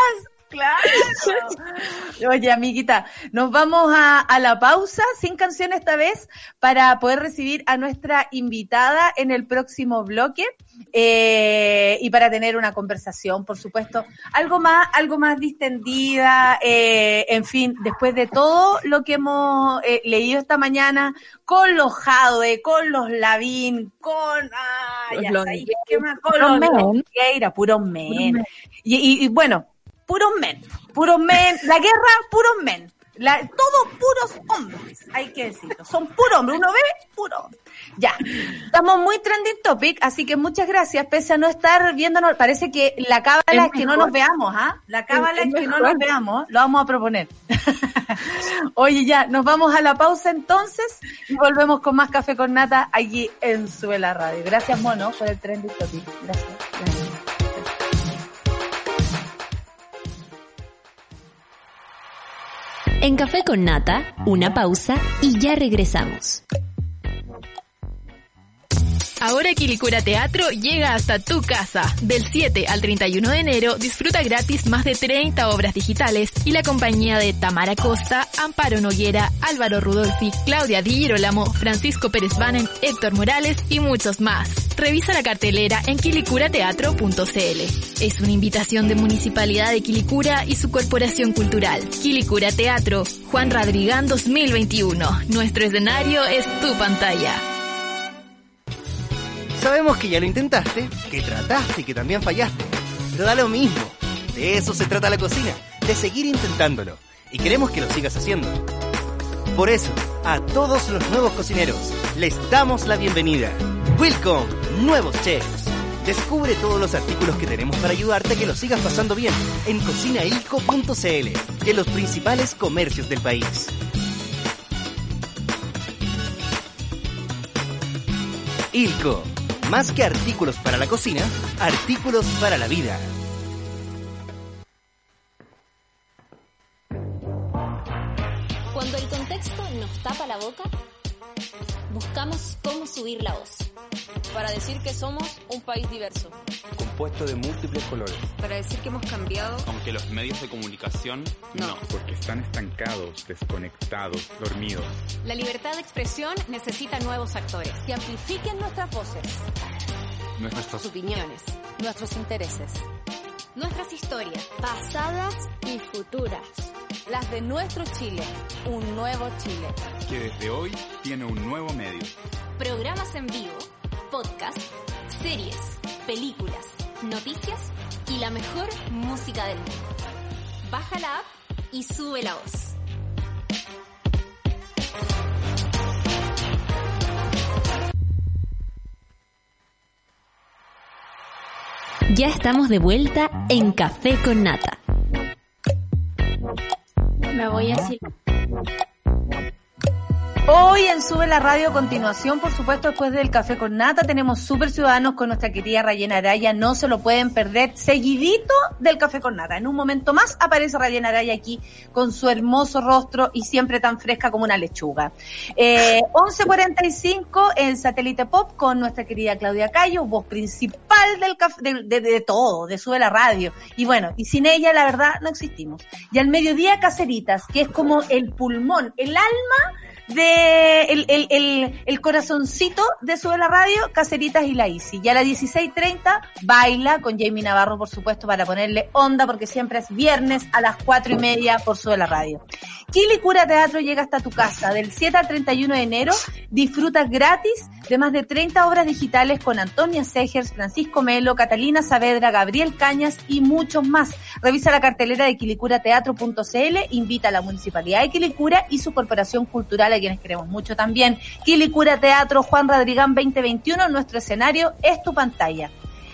Claro. Oye, amiguita, nos vamos a, la pausa sin canción esta vez para poder recibir a nuestra invitada en el próximo bloque eh, y para tener una conversación, por supuesto, algo más, algo más distendida, eh, en fin, después de todo lo que hemos eh, leído esta mañana con los Jade, con los Lavín, con, ah, ya los, ¿qué más? Con los, men. puros men. y, y bueno, puros men, puros men, la guerra, puros men. La, todos puros hombres, hay que decirlo. Son puros hombres. Uno ve, puro. Ya. Estamos muy trending topic, así que muchas gracias. Pese a no estar viéndonos, parece que la cábala es, que no nos veamos, ¿ah? La cábala es, que no nos veamos. Lo vamos a proponer. (laughs) Oye, ya, nos vamos a la pausa entonces y volvemos con más café con nata allí en Suela Radio. Gracias, Mono, por el trending topic. Gracias. En Café con Nata, una pausa y ya regresamos. Ahora Quilicura Teatro llega hasta tu casa. Del 7 al 31 de enero disfruta gratis más de 30 obras digitales y la compañía de Tamara Costa, Amparo Noguera, Álvaro Rudolfi, Claudia Di Girolamo, Francisco Pérez Banen, Héctor Morales y muchos más. Revisa la cartelera en quilicurateatro.cl. Es una invitación de Municipalidad de Quilicura y su corporación cultural. Quilicura Teatro, Juan Radrigán 2021. Nuestro escenario es tu pantalla. Sabemos que ya lo intentaste, que trataste y que también fallaste. Pero da lo mismo. De eso se trata la cocina, de seguir intentándolo. Y queremos que lo sigas haciendo. Por eso, a todos los nuevos cocineros, les damos la bienvenida. Welcome, nuevos chefs. Descubre todos los artículos que tenemos para ayudarte a que lo sigas pasando bien en cocinailco.cl y los principales comercios del país. Ilco más que artículos para la cocina, artículos para la vida. Cuando el contexto nos tapa la boca, buscamos cómo subir la voz. Para decir que somos un país diverso. Compuesto de múltiples colores. Para decir que hemos cambiado. Aunque los medios de comunicación no. no. Porque están estancados, desconectados, dormidos. La libertad de expresión necesita nuevos actores que amplifiquen nuestras voces. Nuestras opiniones. Nuestros intereses. Nuestras historias. Pasadas y futuras las de nuestro Chile, un nuevo Chile. Que desde hoy tiene un nuevo medio. Programas en vivo, podcast, series, películas, noticias y la mejor música del mundo. Baja la app y sube la voz. Ya estamos de vuelta en Café con Nata. Me voy a. Hoy en Sube la Radio a continuación, por supuesto, después del café con nata, tenemos Super Ciudadanos con nuestra querida Rayena Araya. No se lo pueden perder, seguidito del café con nata. En un momento más aparece Rayena Araya aquí con su hermoso rostro y siempre tan fresca como una lechuga. Eh, (laughs) 11.45 en Satélite Pop con nuestra querida Claudia Cayo, voz principal del café, de, de todo, de Sube la Radio. Y bueno, y sin ella, la verdad, no existimos. Y al mediodía, Caseritas, que es como el pulmón, el alma de el, el, el, el corazoncito de Sube la Radio, Caceritas y la Isi. Y a las 16.30 baila con Jamie Navarro, por supuesto, para ponerle onda, porque siempre es viernes a las cuatro y media por Sube la Radio. Kili Cura Teatro llega hasta tu casa del 7 al 31 de enero. Disfruta gratis de más de 30 obras digitales con Antonia Segers, Francisco Melo, Catalina Saavedra, Gabriel Cañas y muchos más. Revisa la cartelera de quilicurateatro.cl, invita a la Municipalidad de Quilicura y su Corporación Cultural a quienes queremos mucho también. Quilicura Teatro Juan Radrigán 2021, nuestro escenario es tu pantalla.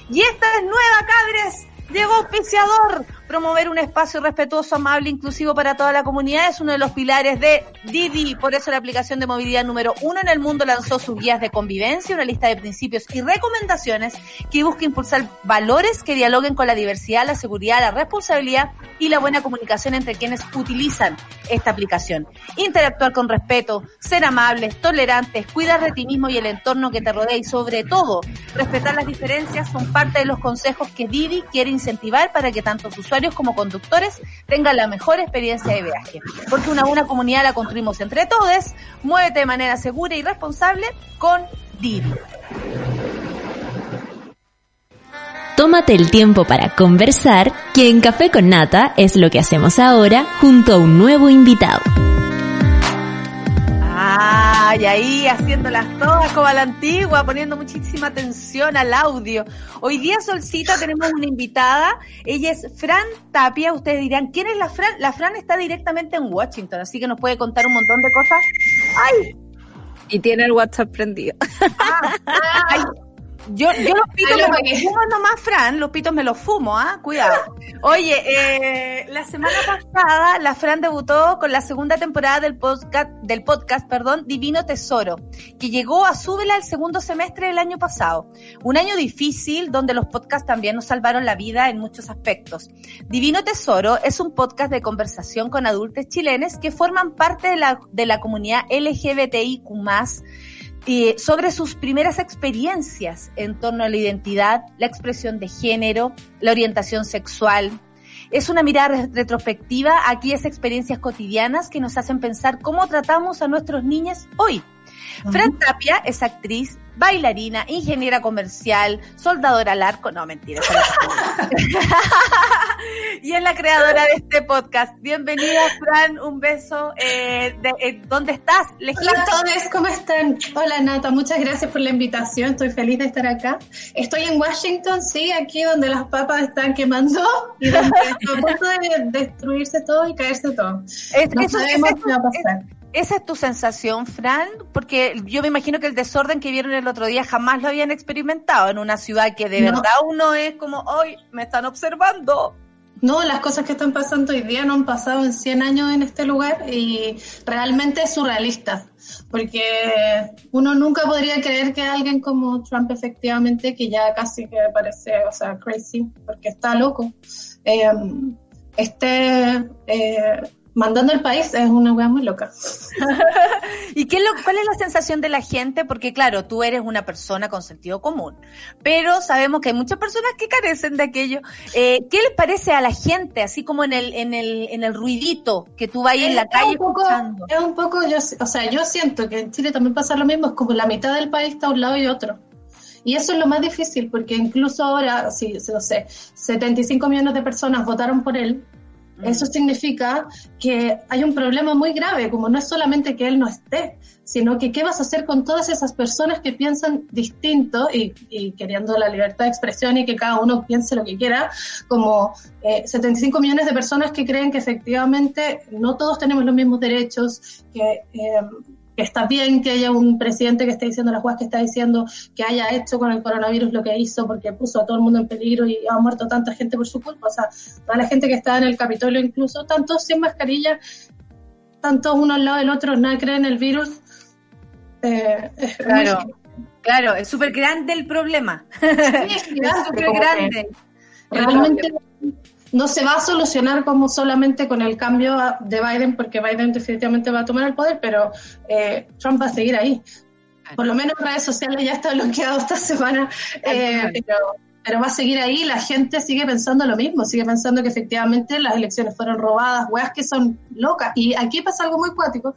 Y esta es nueva, cabres. Llegó auspiciador. Promover un espacio respetuoso, amable, inclusivo para toda la comunidad es uno de los pilares de Didi. Por eso la aplicación de movilidad número uno en el mundo lanzó sus guías de convivencia, una lista de principios y recomendaciones que busca impulsar valores que dialoguen con la diversidad, la seguridad, la responsabilidad y la buena comunicación entre quienes utilizan esta aplicación. Interactuar con respeto, ser amables, tolerantes, cuidar de ti mismo y el entorno que te rodea y sobre todo respetar las diferencias son parte de los consejos que Didi quiere incentivar para que tanto sus usuarios como conductores tengan la mejor experiencia de viaje. Porque una buena comunidad la construimos entre todos. Muévete de manera segura y responsable con Didi. Tómate el tiempo para conversar, que en Café con Nata es lo que hacemos ahora junto a un nuevo invitado. Ah, Ay, ahí haciéndolas todas como a la antigua, poniendo muchísima atención al audio. Hoy día, Solcita, tenemos una invitada. Ella es Fran Tapia. Ustedes dirán, ¿quién es la Fran? La Fran está directamente en Washington, así que nos puede contar un montón de cosas. ¡Ay! Y tiene el WhatsApp prendido. Ah, ay, (laughs) yo, yo los pitos me los fumo nomás, Fran, los pitos me los fumo, ¿ah? Cuidado. Oye, eh, la semana pasada la Fran debutó con la segunda temporada del podcast, del podcast, perdón, Divino Tesoro, que llegó a súbela el segundo semestre del año pasado. Un año difícil donde los podcasts también nos salvaron la vida en muchos aspectos. Divino Tesoro es un podcast de conversación con adultos chilenos que forman parte de la, de la comunidad LGBTIQ+, eh, sobre sus primeras experiencias en torno a la identidad, la expresión de género, la orientación sexual. Es una mirada retrospectiva a aquellas experiencias cotidianas que nos hacen pensar cómo tratamos a nuestros niños hoy. Fran Tapia es actriz, bailarina, ingeniera comercial, soldadora al arco, no mentira. (laughs) (laughs) y es la creadora de este podcast. Bienvenida, Fran, un beso. Eh, de, eh, ¿Dónde estás? Hola a todos, ¿cómo están? Hola Nata, muchas gracias por la invitación, estoy feliz de estar acá. Estoy en Washington, sí, aquí donde las papas están quemando y donde (laughs) está a punto de destruirse todo y caerse todo. no sabemos qué va a pasar. ¿Esa es tu sensación, Fran? Porque yo me imagino que el desorden que vieron el otro día jamás lo habían experimentado en una ciudad que de verdad uno es como, hoy me están observando. No, las cosas que están pasando hoy día no han pasado en 100 años en este lugar y realmente es surrealista, porque uno nunca podría creer que alguien como Trump efectivamente, que ya casi que parece, o sea, crazy, porque está loco, eh, esté... Eh, mandando el país es una weá muy loca. (laughs) ¿Y qué lo, cuál es la sensación de la gente? Porque claro, tú eres una persona con sentido común, pero sabemos que hay muchas personas que carecen de aquello. Eh, ¿Qué les parece a la gente, así como en el, en el, en el ruidito que tú vas en la calle un poco, escuchando? Es un poco, yo, o sea, yo siento que en Chile también pasa lo mismo, es como la mitad del país está a un lado y otro. Y eso es lo más difícil, porque incluso ahora, si, no sé, 75 millones de personas votaron por él, eso significa que hay un problema muy grave, como no es solamente que él no esté, sino que qué vas a hacer con todas esas personas que piensan distinto y, queriendo la libertad de expresión y que cada uno piense lo que quiera, como 75 eh, millones de personas que creen que efectivamente no todos tenemos los mismos derechos, que eh, que está bien que haya un presidente que esté diciendo, la juez que está diciendo que haya hecho con el coronavirus lo que hizo porque puso a todo el mundo en peligro y ha muerto tanta gente por su culpa. O sea, toda la gente que está en el Capitolio, incluso tantos sin mascarilla, tantos uno al lado del otro, nadie cree en el virus. Eh, claro, claro, es súper grande el problema. Sí, es, (laughs) súper grande. Realmente no se va a solucionar como solamente con el cambio de Biden, porque Biden definitivamente va a tomar el poder, pero eh, Trump va a seguir ahí. Por lo menos redes sociales ya está bloqueado esta semana, eh, pero, va a seguir ahí. La gente sigue pensando lo mismo, sigue pensando que efectivamente las elecciones fueron robadas, weas que son locas. Y aquí pasa algo muy cuático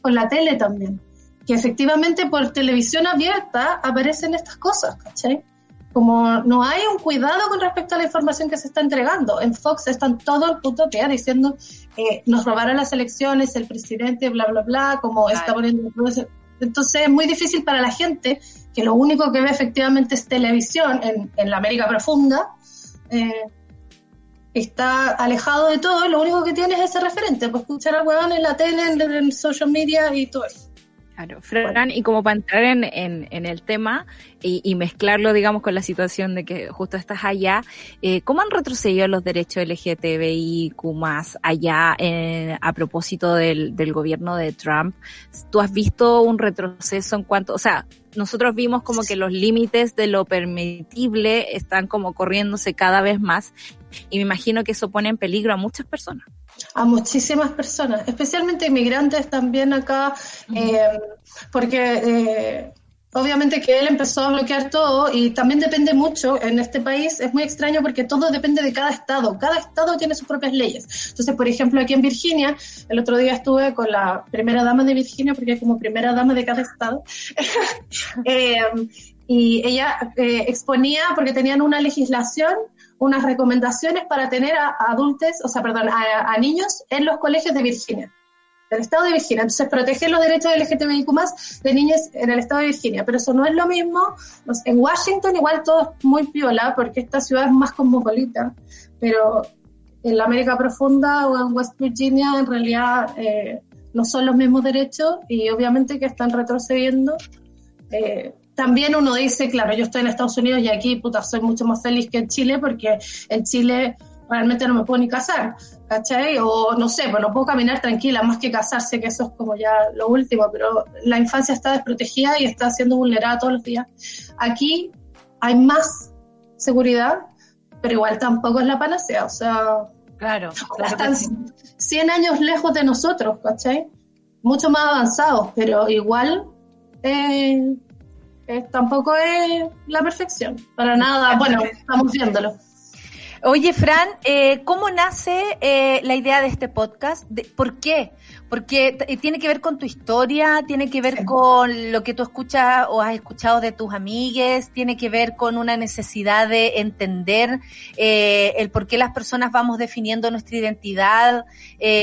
con la tele también, que efectivamente por televisión abierta aparecen estas cosas, ¿cachai? Como no hay un cuidado con respecto a la información que se está entregando. En Fox están todo el puto día diciendo eh, nos robaron las elecciones, el presidente, bla, bla, bla, como está poniendo... Entonces es muy difícil para la gente que lo único que ve efectivamente es televisión en, en la América profunda. Eh, está alejado de todo, lo único que tiene es ese referente, pues escuchar al huevón en la tele, en, en social media y todo eso. Claro, Fran, y como para entrar en, el tema y, mezclarlo, digamos, con la situación de que justo estás allá, eh, ¿cómo han retrocedido los derechos LGTBIQ más allá a propósito del, del gobierno de Trump? ¿Tú has visto un retroceso en cuanto, o sea, nosotros vimos como que los límites de lo permitible están como corriéndose cada vez más y me imagino que eso pone en peligro a muchas personas a muchísimas personas, especialmente inmigrantes también acá, eh, porque eh, obviamente que él empezó a bloquear todo y también depende mucho en este país, es muy extraño porque todo depende de cada estado, cada estado tiene sus propias leyes. Entonces, por ejemplo, aquí en Virginia, el otro día estuve con la primera dama de Virginia, porque es como primera dama de cada estado, (laughs) eh, y ella exponía, porque tenían una legislación, unas recomendaciones para tener a, adultos, o sea, perdón, a, niños en los colegios de Virginia. del estado de Virginia. Entonces, proteger los derechos LGTBIQ más de niñas en el estado de Virginia. Pero eso no es lo mismo. en Washington igual todo es muy piola, porque esta ciudad es más cosmopolita. Pero en la América Profunda o en West Virginia, en realidad, eh, no son los mismos derechos y obviamente que están retrocediendo. Eh, también uno dice, claro, yo estoy en Estados Unidos y aquí, puta, soy mucho más feliz que en Chile porque en Chile realmente no me puedo ni casar, ¿cachai? O no sé, pues no puedo caminar tranquila, más que casarse, que eso es como ya lo último, pero la infancia está desprotegida y está siendo vulnerada todos los días. Aquí hay más seguridad, pero igual tampoco es la panacea, o sea... Claro, están 100 años lejos de nosotros, ¿cachai? Mucho más avanzados, pero igual eh, eh, tampoco es la perfección, para nada, bueno, estamos viéndolo. Oye, Fran, eh, ¿cómo nace eh, la idea de este podcast? ¿Por qué? Porque eh, tiene que ver con tu historia, tiene que ver con lo que tú escuchas o has escuchado de tus amigues, tiene que ver con una necesidad de entender el por qué las personas vamos definiendo nuestra identidad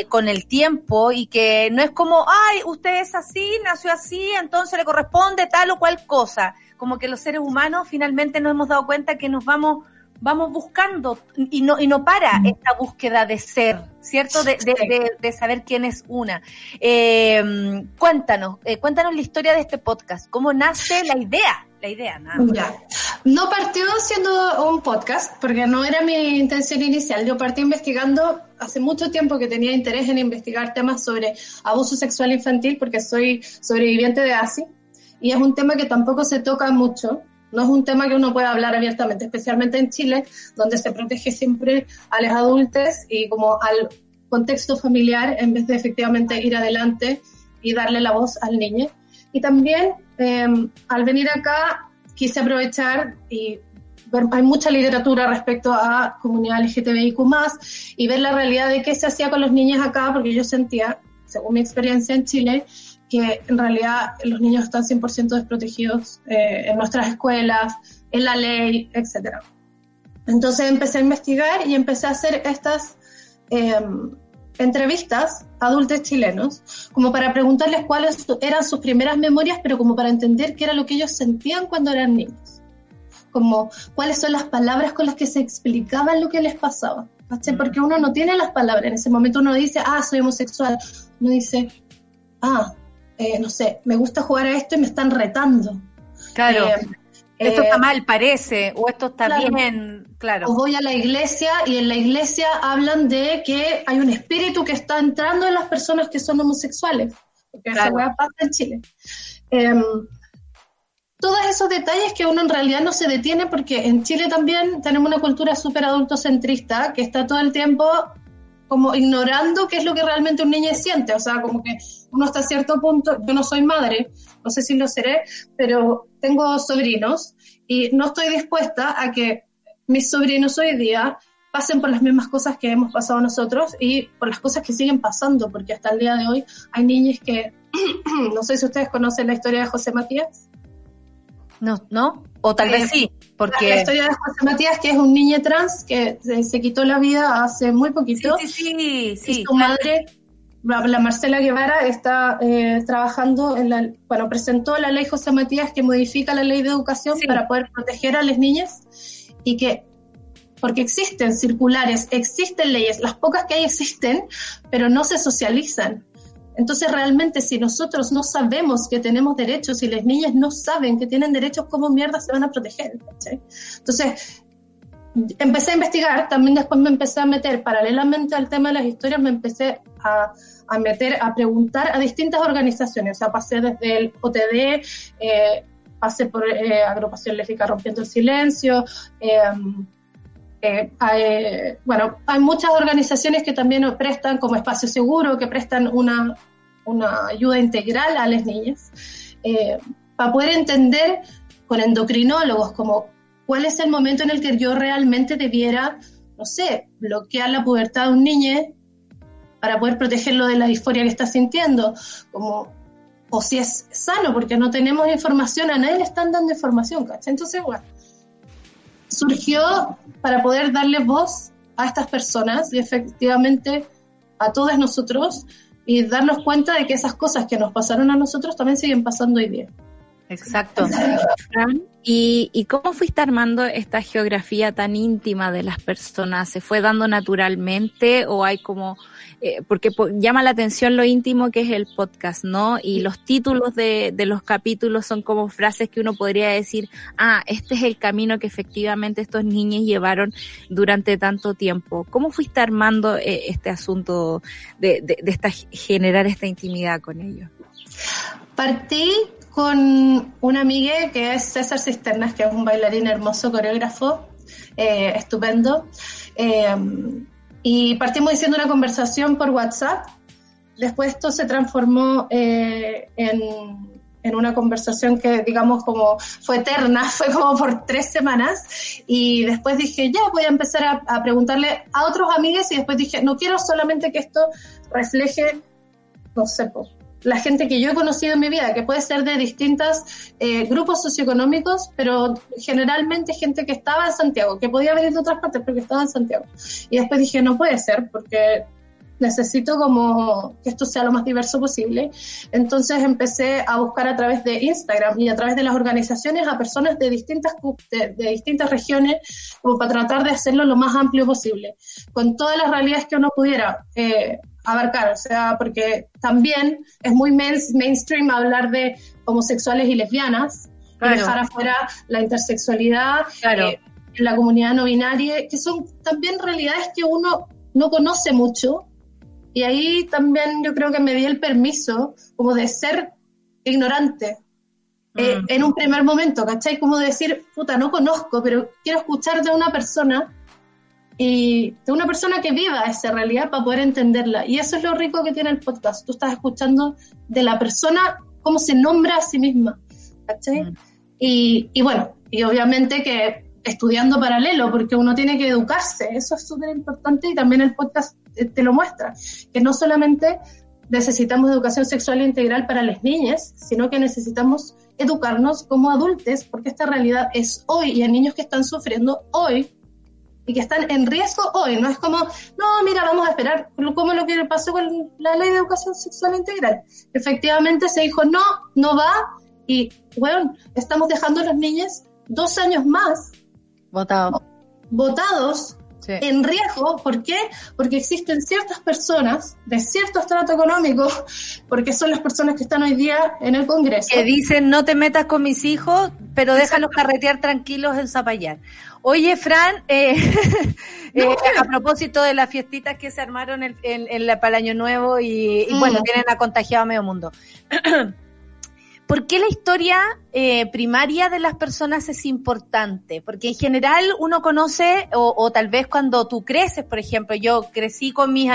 con el tiempo y que no es como, ay, usted es así, nació así, entonces le corresponde tal o cual cosa. Como que los seres humanos finalmente nos hemos dado cuenta que nos vamos vamos buscando y no, y no para mm. esta búsqueda de ser, ¿cierto? De, de, saber quién es una. Eh, cuéntanos, eh, cuéntanos la historia de este podcast, cómo nace la idea. La idea, nada. Ya. No partió siendo un podcast, porque no era mi intención inicial. Yo partí investigando hace mucho tiempo que tenía interés en investigar temas sobre abuso sexual infantil, porque soy sobreviviente de ASI, y es un tema que tampoco se toca mucho no es un tema que uno pueda hablar abiertamente, especialmente en Chile, donde se protege siempre a los adultos y como al contexto familiar en vez de efectivamente ir adelante y darle la voz al niño. Y también em, al venir acá quise aprovechar y ver, hay mucha literatura respecto a comunidad LGTBIQ y ver la realidad de qué se hacía con los niños acá, porque yo sentía, según mi experiencia en Chile, que en realidad los niños están 100% desprotegidos eh, en nuestras escuelas, en la ley, etc. Entonces empecé a investigar y empecé a hacer estas em, entrevistas a adultos chilenos, como para preguntarles cuáles eran sus primeras memorias, pero como para entender qué era lo que ellos sentían cuando eran niños. Como cuáles son las palabras con las que se explicaban lo que les pasaba. Porque uno no tiene las palabras. En ese momento uno dice, ah, soy homosexual. Uno dice, ah, eh, no sé, me gusta jugar a esto y me están retando. Claro. Eh, esto está eh, mal, parece, o esto está bien, claro. O voy a la iglesia y en la iglesia hablan de que hay un espíritu que está entrando en las personas que son homosexuales, porque esa pasa en Chile. Em, todos esos detalles que uno en realidad no se detiene porque en Chile también tenemos una cultura súper adultocentrista que está todo el tiempo como ignorando qué es lo que realmente un niño siente, o sea, como que uno hasta cierto punto, yo no soy madre, no sé si lo seré, pero tengo sobrinos y no estoy dispuesta a que mis sobrinos hoy día pasen por las mismas cosas que hemos pasado nosotros y por las cosas que siguen pasando, porque hasta el día de hoy hay niños que, (clears throat) no sé si ustedes conocen la historia de José Matías. No, ¿no? O tal vez sí, porque... La historia de José Matías, que es un niño trans que se, quitó la vida hace muy poquito. Sí, sí, sí. Y su madre, la Marcela Guevara, está eh, trabajando en la... Bueno, presentó la ley José Matías que modifica la ley de educación para poder proteger a las niñas y que... Porque existen circulares, existen leyes, las pocas que hay existen, pero no se socializan. Entonces, realmente, si nosotros no sabemos que tenemos derechos y las niñas no saben que tienen derechos, ¿cómo mierda se van a proteger? Entonces, empecé a investigar, también después me empecé a meter, paralelamente al tema de las historias, me empecé a, meter, a preguntar a distintas organizaciones. O sea, pasé desde el OTD, eh, pasé por eh, Agrupación Léfica Rompiendo el Silencio. Em, eh, hay, bueno, hay muchas organizaciones que también prestan como espacio seguro, que prestan una, una ayuda integral a las niñas, eh, para poder entender con endocrinólogos como cuál es el momento en el que yo realmente debiera, no sé, bloquear la pubertad de un niño para poder protegerlo de la disforia que está sintiendo, como, o si es sano, porque no tenemos información, a nadie le están dando información, ¿cachai? Entonces, bueno, surgió para poder darle voz a estas personas y efectivamente a todos nosotros y darnos cuenta de que esas cosas que nos pasaron a nosotros también siguen pasando hoy día. Exacto. ¿Y, ¿Y cómo fuiste armando esta geografía tan íntima de las personas? ¿Se fue dando naturalmente o hay como eh, porque llama la atención lo íntimo que es el podcast, ¿no? Y los títulos de, de los capítulos son como frases que uno podría decir, ah, este es el camino que efectivamente estos niños llevaron durante tanto tiempo. ¿Cómo fuiste armando eh, este asunto de, de, de esta, generar esta intimidad con ellos? Partí con una amiga que es César Cisternas, que es un bailarín hermoso, coreógrafo, eh, estupendo. Eh, y partimos diciendo una conversación por WhatsApp. Después esto se transformó eh, en, en, una conversación que, digamos, como fue eterna, (laughs) fue como por tres semanas. Y después dije, ya voy a empezar a, a preguntarle a otros amigos y después dije, no quiero solamente que esto refleje, no sé, pues, la gente que yo he conocido en mi vida, que puede ser de distintos eh, grupos socioeconómicos, pero generalmente gente que estaba en Santiago, que podía venir de otras partes, pero que estaba en Santiago. Y después dije, no puede ser, porque necesito como que esto sea lo más diverso posible. Entonces empecé a buscar a través de Instagram y a través de las organizaciones a personas de distintas, de, distintas regiones, como para tratar de hacerlo lo más amplio posible, con todas las realidades que uno pudiera. Eh, abarcar, o sea, porque también es muy mainstream hablar de homosexuales y lesbianas, y dejar afuera la intersexualidad, eh, la comunidad no binaria, que son también realidades que uno no conoce mucho, y ahí también yo creo que me di el permiso como de ser ignorante. Eh, mm. en un primer momento, ¿cachai? Como decir, puta, no conozco, pero quiero escuchar de una persona y de una persona que viva esa realidad para poder entenderla. Y eso es lo rico que tiene el podcast. Tú estás escuchando de la persona cómo se nombra a sí misma. ¿cachai? Mm. Y, y, bueno, y obviamente que estudiando paralelo, porque uno tiene que educarse, eso es súper importante y también el podcast te lo muestra, que no solamente necesitamos educación sexual integral para las niñas, sino que necesitamos educarnos como adultos, porque esta realidad es hoy y hay niños que están sufriendo hoy y que están en riesgo hoy. No es como, no, mira, vamos a esperar, como lo que pasó con la ley de educación sexual integral. Efectivamente se dijo, no, no va, y bueno, estamos dejando a las niñas dos años más votados, votados sí. en riesgo. ¿Por qué? Porque existen ciertas personas de cierto estrato económico, porque son las personas que están hoy día en el Congreso. Que dicen, no te metas con mis hijos, pero déjalos carretear tranquilos en Zapallar. Oye, Fran, eh, (laughs) eh, a propósito de las fiestitas que se armaron en, en, en la, para el Año Nuevo y, y mm. bueno, tienen a contagiado a medio mundo. (clears throat) ¿Por qué la historia eh, primaria de las personas es importante? Porque en general uno conoce, o, tal vez cuando tú creces, por ejemplo, yo crecí con mi,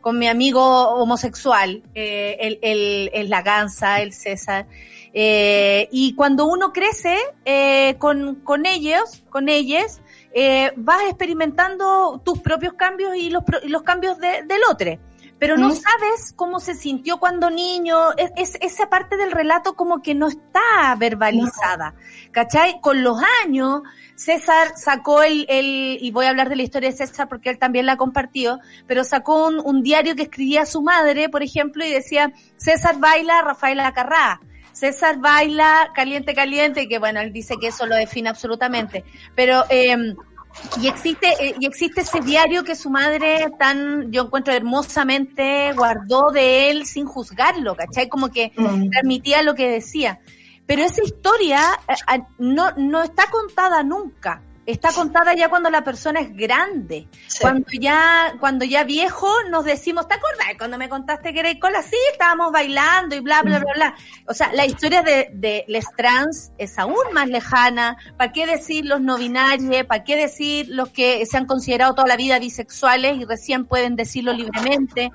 con mi amigo homosexual, eh, el, el, el Laganza, el César, eh, y cuando uno crece eh, con, con ellos, con ellas, eh, vas experimentando tus propios cambios y los, y los cambios de, del otro. Pero no sabes cómo se sintió cuando niño, es, es, esa parte del relato como que no está verbalizada, ¿cachai? Con los años, César sacó el, el, y voy a hablar de la historia de César porque él también la compartió, pero sacó un, un diario que escribía a su madre, por ejemplo, y decía, César baila, Rafael Acarrá. César baila caliente, caliente, que bueno, él dice que eso lo define absolutamente. Pero, eh, y existe, eh, y existe ese diario que su madre tan, yo encuentro hermosamente, guardó de él sin juzgarlo, ¿cachai? Como que mm. transmitía lo que decía. Pero esa historia eh, no, no está contada nunca está contada ya cuando la persona es grande. Sí. Cuando ya, cuando ya viejo nos decimos, ¿te acordás cuando me contaste que era cola? Sí, estábamos bailando y bla, bla, bla, bla. O sea, la historia de, de les trans es aún más lejana. ¿Para qué decir los no binarios? ¿Para qué decir los que se han considerado toda la vida bisexuales y recién pueden decirlo libremente?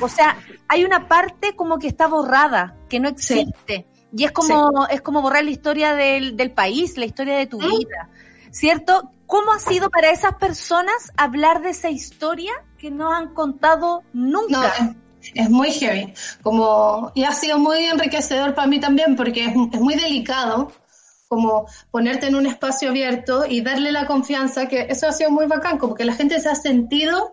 O sea, hay una parte como que está borrada, que no existe. Sí. Y es como, sí. es como borrar la historia del, del país, la historia de tu vida. ¿Cierto? ¿Cómo ha sido para esas personas hablar de esa historia que no han contado nunca? No, es, es, muy heavy, como, y ha sido muy enriquecedor para mí también, porque es, es, muy delicado como ponerte en un espacio abierto y darle la confianza, que eso ha sido muy bacán, como que la gente se ha sentido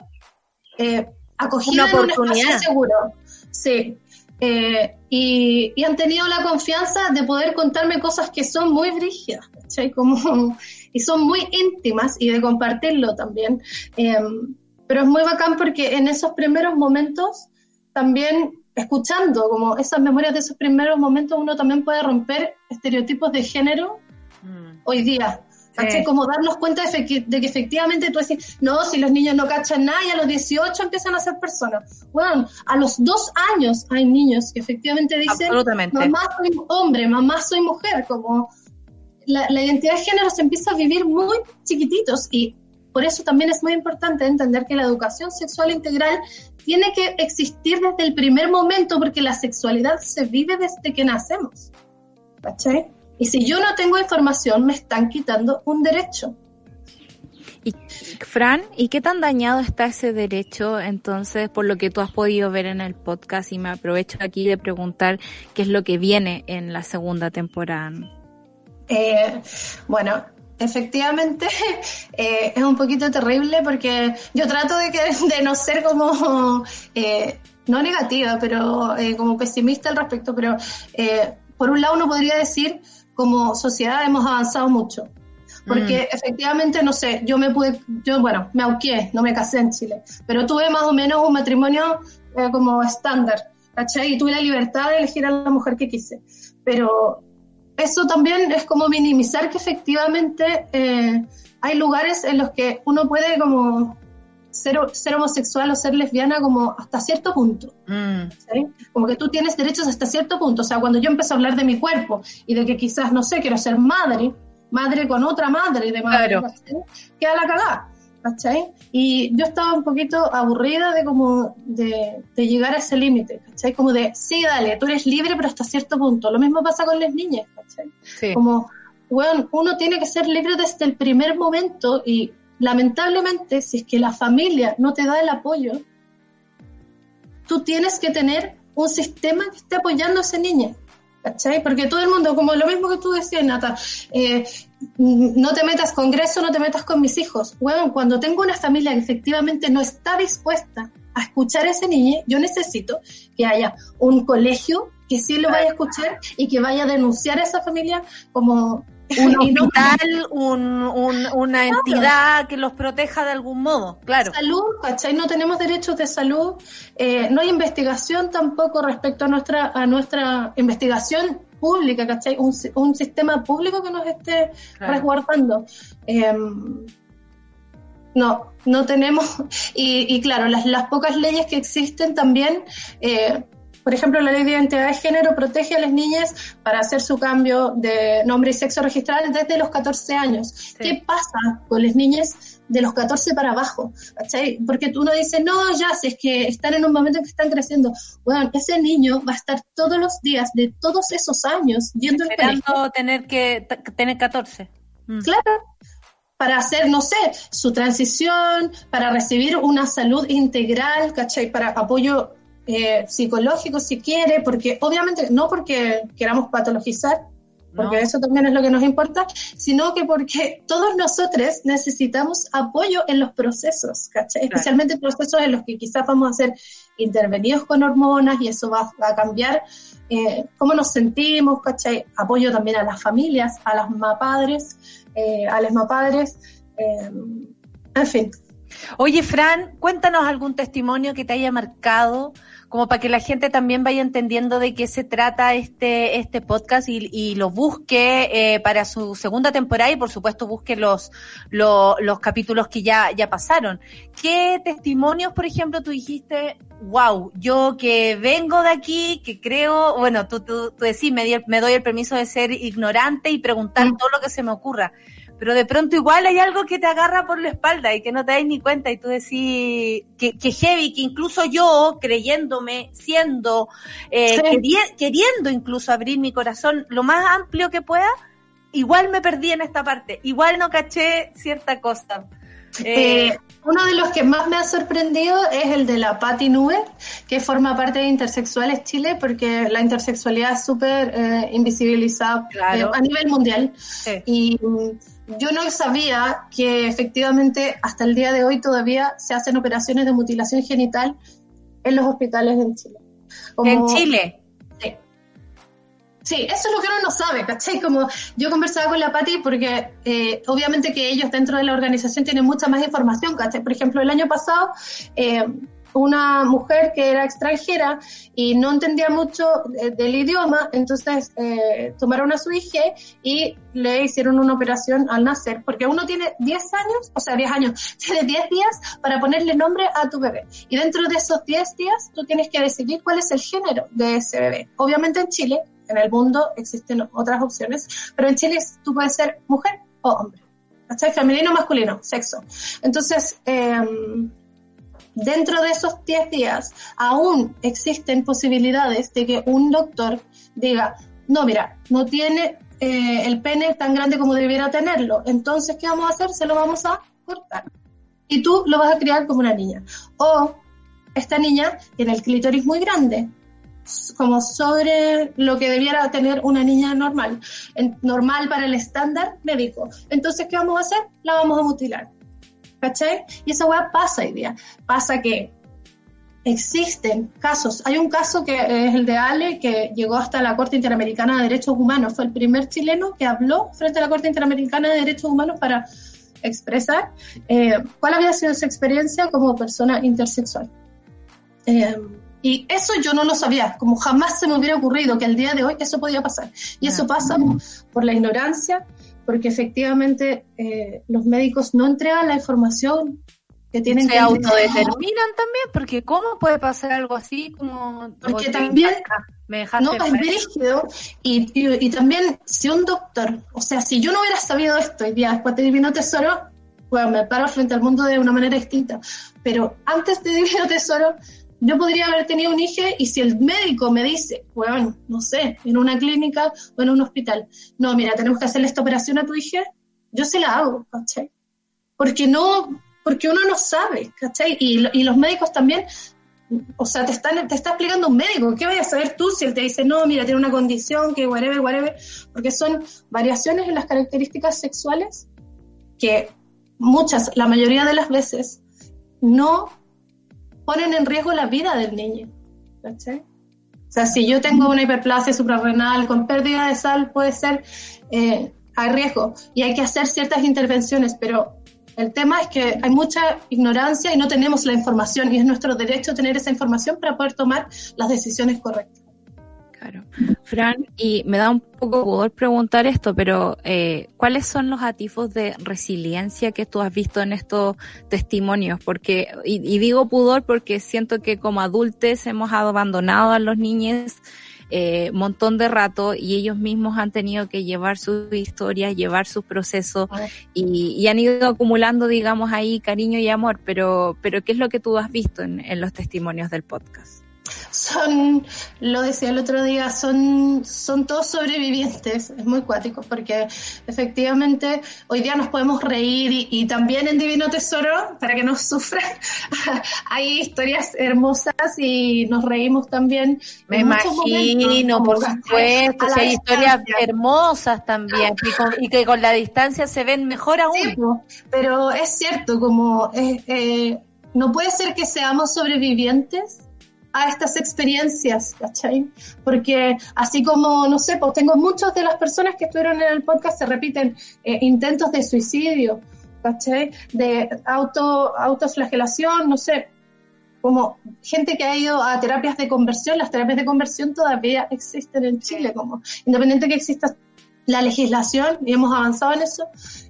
eh, acogida Una oportunidad. en un espacio seguro. Sí. Eh, y, han tenido la confianza de poder contarme cosas que son muy brígidas, Como, (laughs) y son muy íntimas y de compartirlo también. Em, pero es muy bacán porque en esos primeros momentos también escuchando como esas memorias de esos primeros momentos uno también puede romper estereotipos de género mm. hoy día. Como darnos cuenta de, que efectivamente tú decís, no, si los niños no cachan nada y a los 18 empiezan a ser personas. Bueno, a los dos años hay niños que efectivamente dicen, mamá soy hombre, mamá soy mujer, como la, identidad de género se empieza a vivir muy chiquititos y por eso también es muy importante entender que la educación sexual integral tiene que existir desde el primer momento porque la sexualidad se vive desde que nacemos. ¿Cachai? Y si yo no tengo información, me están quitando un derecho. Y Fran, ¿y qué tan dañado está ese derecho entonces por lo que tú has podido ver en el podcast? Y me aprovecho aquí de preguntar qué es lo que viene en la segunda temporada. Eh, bueno, efectivamente (laughs) eh, es un poquito terrible porque yo trato de, que, (laughs) de no ser como, eh, no negativa, pero como pesimista al respecto, pero por un lado uno podría decir como sociedad hemos avanzado mucho. Porque mm. efectivamente, no sé, yo me pude, yo, bueno, me auqué, no me casé en Chile, pero tuve más o menos un matrimonio eh, como estándar, ¿cachai? Y tuve la libertad de elegir a la mujer que quise. Pero eso también es como minimizar que efectivamente eh, hay lugares en los que uno puede como ser, homosexual o ser lesbiana como hasta cierto punto. Mm. Como que tú tienes derechos hasta cierto punto. O sea, cuando yo empecé a hablar de mi cuerpo y de que quizás, no sé, quiero ser madre, madre con otra madre y de madre, claro. queda la cagada. ¿Cachai? Y yo estaba un poquito aburrida de como de, llegar a ese límite, ¿cachai? Como de, sí, dale, tú eres libre, pero hasta cierto punto. Lo mismo pasa con las niñas, ¿cachai? Como, bueno, uno tiene que ser libre desde el primer momento y lamentablemente, si es que la familia no te da el apoyo, tú tienes que tener un sistema que esté apoyando a ese niño. ¿Cachai? Porque todo el mundo, como lo mismo que tú decías, Nata, eh, no te metas con Greso, no te metas con mis hijos. Bueno, cuando tengo una familia que efectivamente no está dispuesta a escuchar a ese niño, yo necesito que haya un colegio que sí lo vaya a escuchar y que vaya a denunciar a esa familia como un (laughs) hospital, una entidad que los proteja de algún modo, claro. Salud, ¿cachai? No tenemos derechos de salud, eh, no hay investigación tampoco respecto a nuestra, a nuestra investigación pública, ¿cachai? Un, un sistema público que nos esté resguardando. Em, no, no tenemos, (laughs) y, claro, las, las, pocas leyes que existen también eh, por ejemplo, la ley de identidad de género protege a las niñas para hacer su cambio de nombre y sexo registral desde los 14 años. ¿Qué pasa con las niñas de los 14 para abajo? Porque uno dice, no, ya, si es que están en un momento en que están creciendo. Bueno, ese niño va a estar todos los días de todos esos años viendo el colegio. tener que tener 14. Mm. Claro, para hacer, no sé, su transición, para recibir una salud integral, ¿cachai? Para apoyo eh, psicológico si quiere, porque obviamente no porque queramos patologizar, porque eso también es lo que nos importa, sino que porque todos nosotros necesitamos apoyo en los procesos, ¿cachai? Especialmente procesos en los que quizás vamos a ser intervenidos con hormonas y eso va, a cambiar eh, cómo nos sentimos, ¿cachai? Apoyo también a las familias, a las mapadres, eh, a las mapadres, eh, en fin. Oye, Fran, cuéntanos algún testimonio que te haya marcado como para que la gente también vaya entendiendo de qué se trata este, este podcast y, lo busque eh, para su segunda temporada y por supuesto busque los, los, capítulos que ya, ya pasaron. ¿Qué testimonios, por ejemplo, tú dijiste, wow, yo que vengo de aquí, que creo, bueno, tú, tú, tú decís, me, me doy el permiso de ser ignorante y preguntar mm. todo lo que se me ocurra pero de pronto igual hay algo que te agarra por la espalda y que no te das ni cuenta y tú decís que, que heavy, que incluso yo, creyéndome, siendo, eh, queriendo incluso abrir mi corazón lo más amplio que pueda, igual me perdí en esta parte, igual no caché cierta cosa. Eh, eh, uno de los que más me ha sorprendido es el de la Patti Nube, que forma parte de Intersexuales Chile, porque la intersexualidad es súper invisibilizada a nivel mundial. Y yo no sabía que efectivamente hasta el día de hoy todavía se hacen operaciones de mutilación genital en los hospitales en Chile. en Chile. Sí. Sí, eso es lo que uno no sabe, ¿cachai? Como yo conversaba con la Pati porque eh, obviamente que ellos dentro de la organización tienen mucha más información, ¿cachai? Por ejemplo, el año pasado eh, una mujer que era extranjera y no entendía mucho del idioma, entonces eh, tomaron a su hija y le hicieron una operación al nacer, porque uno tiene 10 años, o sea, 10 años, (laughs) tiene 10 días para ponerle nombre a tu bebé. Y dentro de esos 10 días tú tienes que decidir cuál es el género de ese bebé. Obviamente en Chile, en el mundo existen otras opciones, pero en Chile tú puedes ser mujer o hombre. ¿Cachai? Femenino masculino, sexo. Entonces, eh, dentro de esos 10 días aún existen posibilidades de que un doctor diga, no, mira, no tiene eh, el pene tan grande como debiera tenerlo, entonces, ¿qué vamos a hacer? Se lo vamos a cortar. Y tú lo vas a criar como una niña. O esta niña tiene el clítoris muy grande, como sobre lo que debiera tener una niña normal, normal para el estándar médico. Entonces, ¿qué vamos a hacer? La vamos a mutilar. ¿Cachai? Y esa weá pasa hoy día. Pasa que existen casos. Hay un caso que es el de Ale, que llegó hasta la Corte Interamericana de Derechos Humanos. Fue el primer chileno que habló frente a la Corte Interamericana de Derechos Humanos para expresar eh, cuál había sido su experiencia como persona intersexual. Eh, y eso yo no lo sabía, como jamás se me hubiera ocurrido que el día de hoy eso podía pasar. Y eso pasa por la ignorancia, porque efectivamente eh, los médicos no entregan la información que tienen se autodeterminan también porque cómo puede pasar algo así como porque también me no es rígido y, y, también si un doctor o sea si yo no hubiera sabido esto y día después de Divino Tesoro bueno me paro frente al mundo de una manera distinta pero antes de (laughs) Divino Tesoro yo podría haber tenido un hijo y si el médico me dice, bueno, no sé, en una clínica o en un hospital, no, mira, tenemos que hacerle esta operación a tu hija, yo se la hago, ¿cachai? Porque no, porque uno no sabe, ¿cachai? Y, los médicos también, o sea, te están, te está explicando un médico, ¿qué vayas a saber tú si él te dice, no, mira, tiene una condición, que whatever, whatever, porque son variaciones en las características sexuales que muchas, la mayoría de las veces, no ponen en riesgo la vida del niño. O sea, si yo tengo una hiperplasia suprarrenal con pérdida de sal, puede ser, eh, hay riesgo y hay que hacer ciertas intervenciones, pero el tema es que hay mucha ignorancia y no tenemos la información y es nuestro derecho tener esa información para poder tomar las decisiones correctas. Claro. Fran, y me da un poco poder preguntar esto, pero eh, ¿cuáles son los atifos de resiliencia que tú has visto en estos testimonios? Porque, y, digo pudor porque siento que como adultos hemos abandonado a los niños eh, montón de rato y ellos mismos han tenido que llevar sus historias, llevar sus procesos y, han ido acumulando, digamos, ahí cariño y amor, pero, pero ¿qué es lo que tú has visto en los testimonios del podcast? Son, lo decía el otro día, son, son todos sobrevivientes, es muy cuático, porque efectivamente hoy día nos podemos reír y, también en Divino Tesoro, para que no sufran, (laughs) hay historias hermosas y nos reímos también. Me imagino, por supuesto, hay historias hermosas también y, que con la distancia se ven mejor aún. pero es cierto, como eh, eh, no puede ser que seamos sobrevivientes a estas experiencias, ¿cachai? Porque así como, no sé, pues tengo muchas de las personas que estuvieron en el podcast, se repiten eh, intentos de suicidio, ¿cachai? De auto, autoflagelación, no sé, como gente que ha ido a terapias de conversión, las terapias de conversión todavía existen en Chile, como independiente que exista la legislación y hemos avanzado en eso,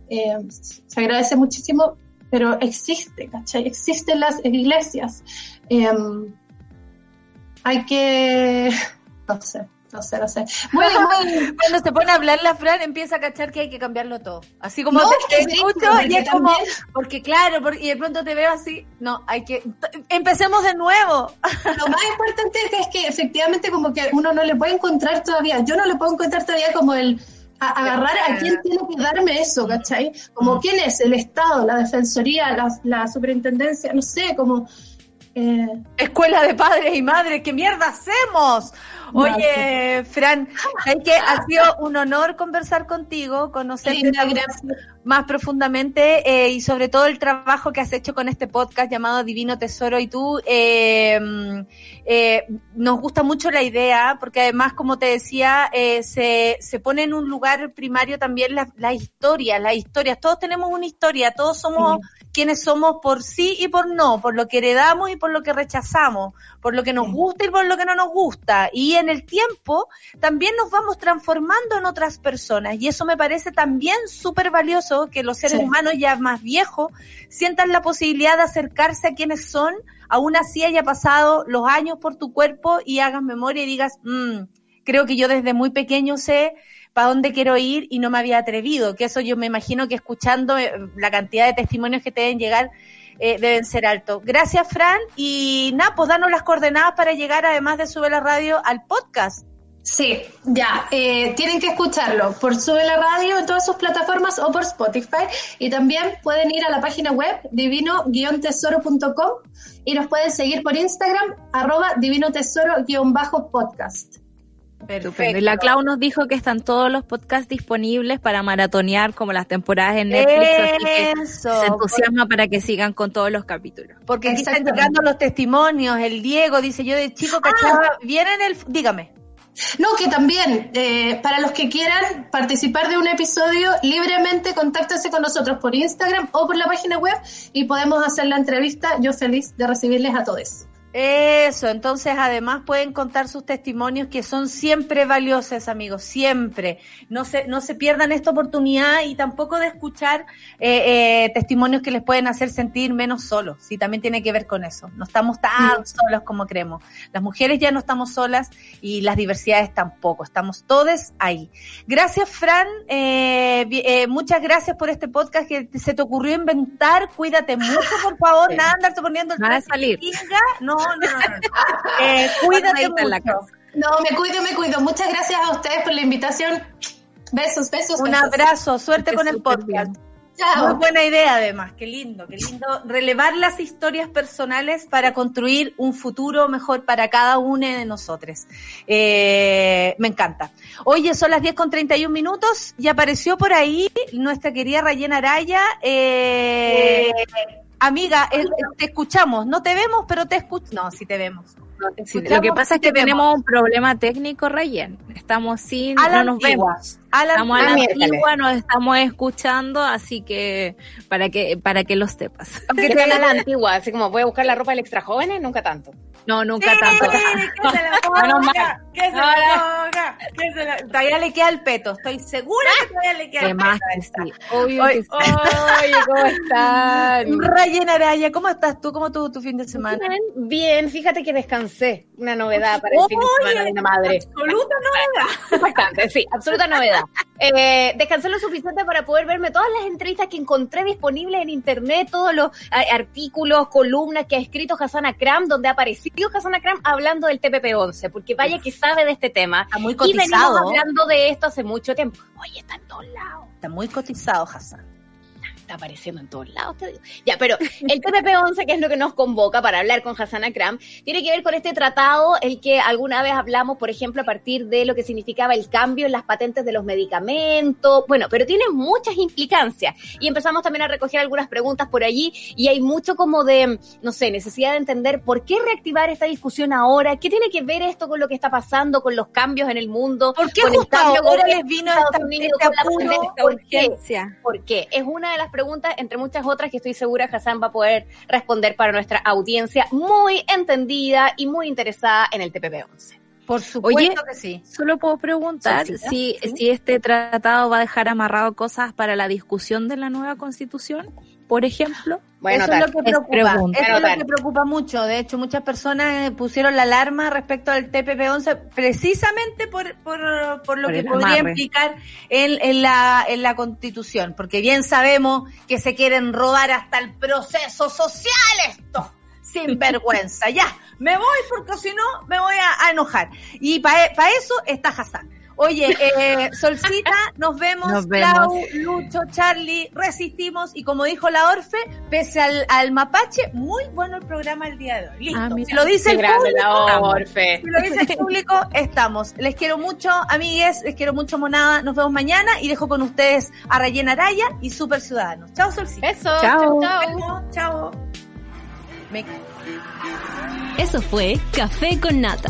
eh, se agradece muchísimo, pero existe, ¿cachai? Existen las iglesias. Eh, hay que, (laughs) no sé, no sé, no sé. Cuando se pone a hablar la Fran, empieza a cachar que hay que cambiarlo todo. Así como te, escucho y es como, porque claro, y de pronto te veo así, no, hay que, empecemos de nuevo. Lo más importante es que efectivamente como que uno no le puede encontrar todavía, yo no le puedo encontrar todavía como el, agarrar a quién tiene que darme eso, ¿cachai? Como mm. quién es, el Estado, la Defensoría, la, la Superintendencia, no sé, como Eh, Escuela de padres y madres, ¿qué mierda hacemos? Oye, Fran, hay que ha sido un honor conversar contigo, conocerte más profundamente eh, y sobre todo el trabajo que has hecho con este podcast llamado Divino Tesoro. Y tú eh, eh, nos gusta mucho la idea porque además como te decía eh, se, se pone en un lugar primario también la, la historia, las historias, todos tenemos una historia, todos somos quienes somos por sí y por no, por lo que heredamos y por lo que rechazamos, por lo que nos gusta y por lo que no nos gusta. Y en el tiempo también nos vamos transformando en otras personas. Y eso me parece también súper valioso que los seres Sí. humanos ya más viejos sientan la posibilidad de acercarse a quienes son, aún así haya pasado los años por tu cuerpo y hagas memoria y digas, "Mm, creo que yo desde muy pequeño sé para dónde quiero ir y no me había atrevido, que eso yo me imagino que escuchando eh, la cantidad de testimonios que te deben llegar eh, deben ser altos. Gracias, Fran, y nada, pues danos las coordenadas para llegar, además de Sube la Radio, al podcast. Sí, ya, eh, tienen que escucharlo por Sube la Radio en todas sus plataformas o por Spotify. Y también pueden ir a la página web divino-tesoro.com y nos pueden seguir por Instagram, arroba divino-tesoro-podcast. Estupendo. Y la Clau nos dijo que están todos los podcasts disponibles para maratonear como las temporadas en Netflix, así que Eso, se entusiasma para que sigan con todos los capítulos. Porque aquí están llegando los testimonios. El Diego dice, yo de chico cachaba, viene en el... Dígame. No, que también, eh, para los que quieran participar de un episodio, libremente contáctense con nosotros por Instagram o por la página web y podemos hacer la entrevista. Yo feliz de recibirles a todos. Eso, entonces además pueden contar sus testimonios que son siempre valiosos, amigos, siempre. No se, no se pierdan esta oportunidad y tampoco de escuchar eh, eh, testimonios que les pueden hacer sentir menos solos. Sí, también tiene que ver con eso. No estamos tan solos como creemos. Las mujeres ya no estamos solas y las diversidades tampoco. Estamos todos ahí. Gracias, Fran. Eh, eh, muchas gracias por este podcast que se te ocurrió inventar. Cuídate mucho, por favor. Nada, andarte poniendo el Nada salir. pinga. No, Eh, cuídate la. No, me cuido, me cuido. Muchas gracias a ustedes por la invitación. Besos, besos. Un besos. abrazo. Suerte con el podcast. bien. Chao. Muy buena idea, además. Qué lindo, qué lindo. Relevar las historias personales para construir un futuro mejor para cada uno de nosotros. Eh, me encanta. Oye, son las 10 con 31 minutos y apareció por ahí nuestra querida Rayena Araya. Eh, amiga, te escuchamos. No te vemos, pero te escuchamos. No, sí te vemos. Sí, lo que pasa es que te vemos. tenemos un problema técnico, Rayen. Estamos sin, no nos antigua. vemos. A la Estamos a la antigua. nos estamos escuchando, así que para que para que lo sepas. ¿Qué tal a la antigua? Así como voy a buscar la ropa del extra jóvenes, nunca tanto. No, nunca Sí, tanto. que se la (laughs) ponga, que se la ponga, que se la- Todavía le queda el peto. Estoy segura que todavía le queda el Además peto. que sí, obvio Oye, que sí. Oye, ¿cómo están? (laughs) Rayena Araya, ¿cómo estás tú? ¿Cómo estuvo tu fin de semana? Bien, bien, fíjate que descansé. Una novedad para el fin de semana de una madre. Absoluta novedad. (laughs) Bastante, sí, absoluta novedad. Eh, descansé lo suficiente para poder verme todas las entrevistas que encontré disponibles en internet, todos los eh, artículos, columnas que ha escrito Hassan Akram, donde ha aparecido Hassan Akram hablando del TPP-11, porque vaya que sabe de este tema. Está muy Y venimos cotizado. hablando de esto hace mucho tiempo. Oye, está en todos lados. Está muy cotizado, Hassan. Está apareciendo en todos lados, te digo. Ya, pero el TPP-11, que es lo que nos convoca para hablar con Hassan Akram, tiene que ver con este tratado, el que alguna vez hablamos, por ejemplo, a partir de lo que significaba el cambio en las patentes de los medicamentos. Bueno, pero tiene muchas implicancias. Y empezamos también a recoger algunas preguntas por allí y hay mucho como de, no sé, necesidad de entender por qué reactivar esta discusión ahora, qué tiene que ver esto con lo que está pasando, con los cambios en el mundo. ¿Por qué con justo ahora con les vino Estados esta- Unidos, este con la apuro, pandemia? esta ¿Por qué? urgencia? ¿Por qué? Es una de las preguntas, entre muchas otras, que estoy segura Hassan va a poder responder para nuestra audiencia muy entendida y muy interesada en el TPP-11. Por supuesto Oye, que sí. Solo puedo preguntar Solcita, si, sí. si este tratado va a dejar amarrado cosas para la discusión de la nueva constitución, por ejemplo. Bueno, eso es lo que es preocupa. pregunta. Eso es lo que preocupa mucho. De hecho, muchas personas eh, pusieron la alarma respecto al TPP-11 precisamente por, por, por lo Por que podría amarre. implicar en, en, la, en la Constitución. Porque bien sabemos que se quieren robar hasta el proceso social esto. Sin (laughs) vergüenza. ya, me voy porque si no me voy a, a enojar. Y para eso está Hassan. Oye, eh, Solcita, nos vemos, Nos vemos. Clau, Lucho, Charlie, resistimos y como dijo la Orfe, pese al, al mapache, muy bueno el programa el día de hoy. Listo. Ah, mira. si lo dice Qué el público, la estamos. Orfe. Si lo dice el público, estamos. Les quiero mucho, amigues, les quiero mucho, monada. Nos vemos mañana y dejo con ustedes a Rayen Araya y Super Ciudadanos. Chao, Solcita. Eso, Chao. chao, chao. Bueno, chao. Me- Eso fue Café con Nata.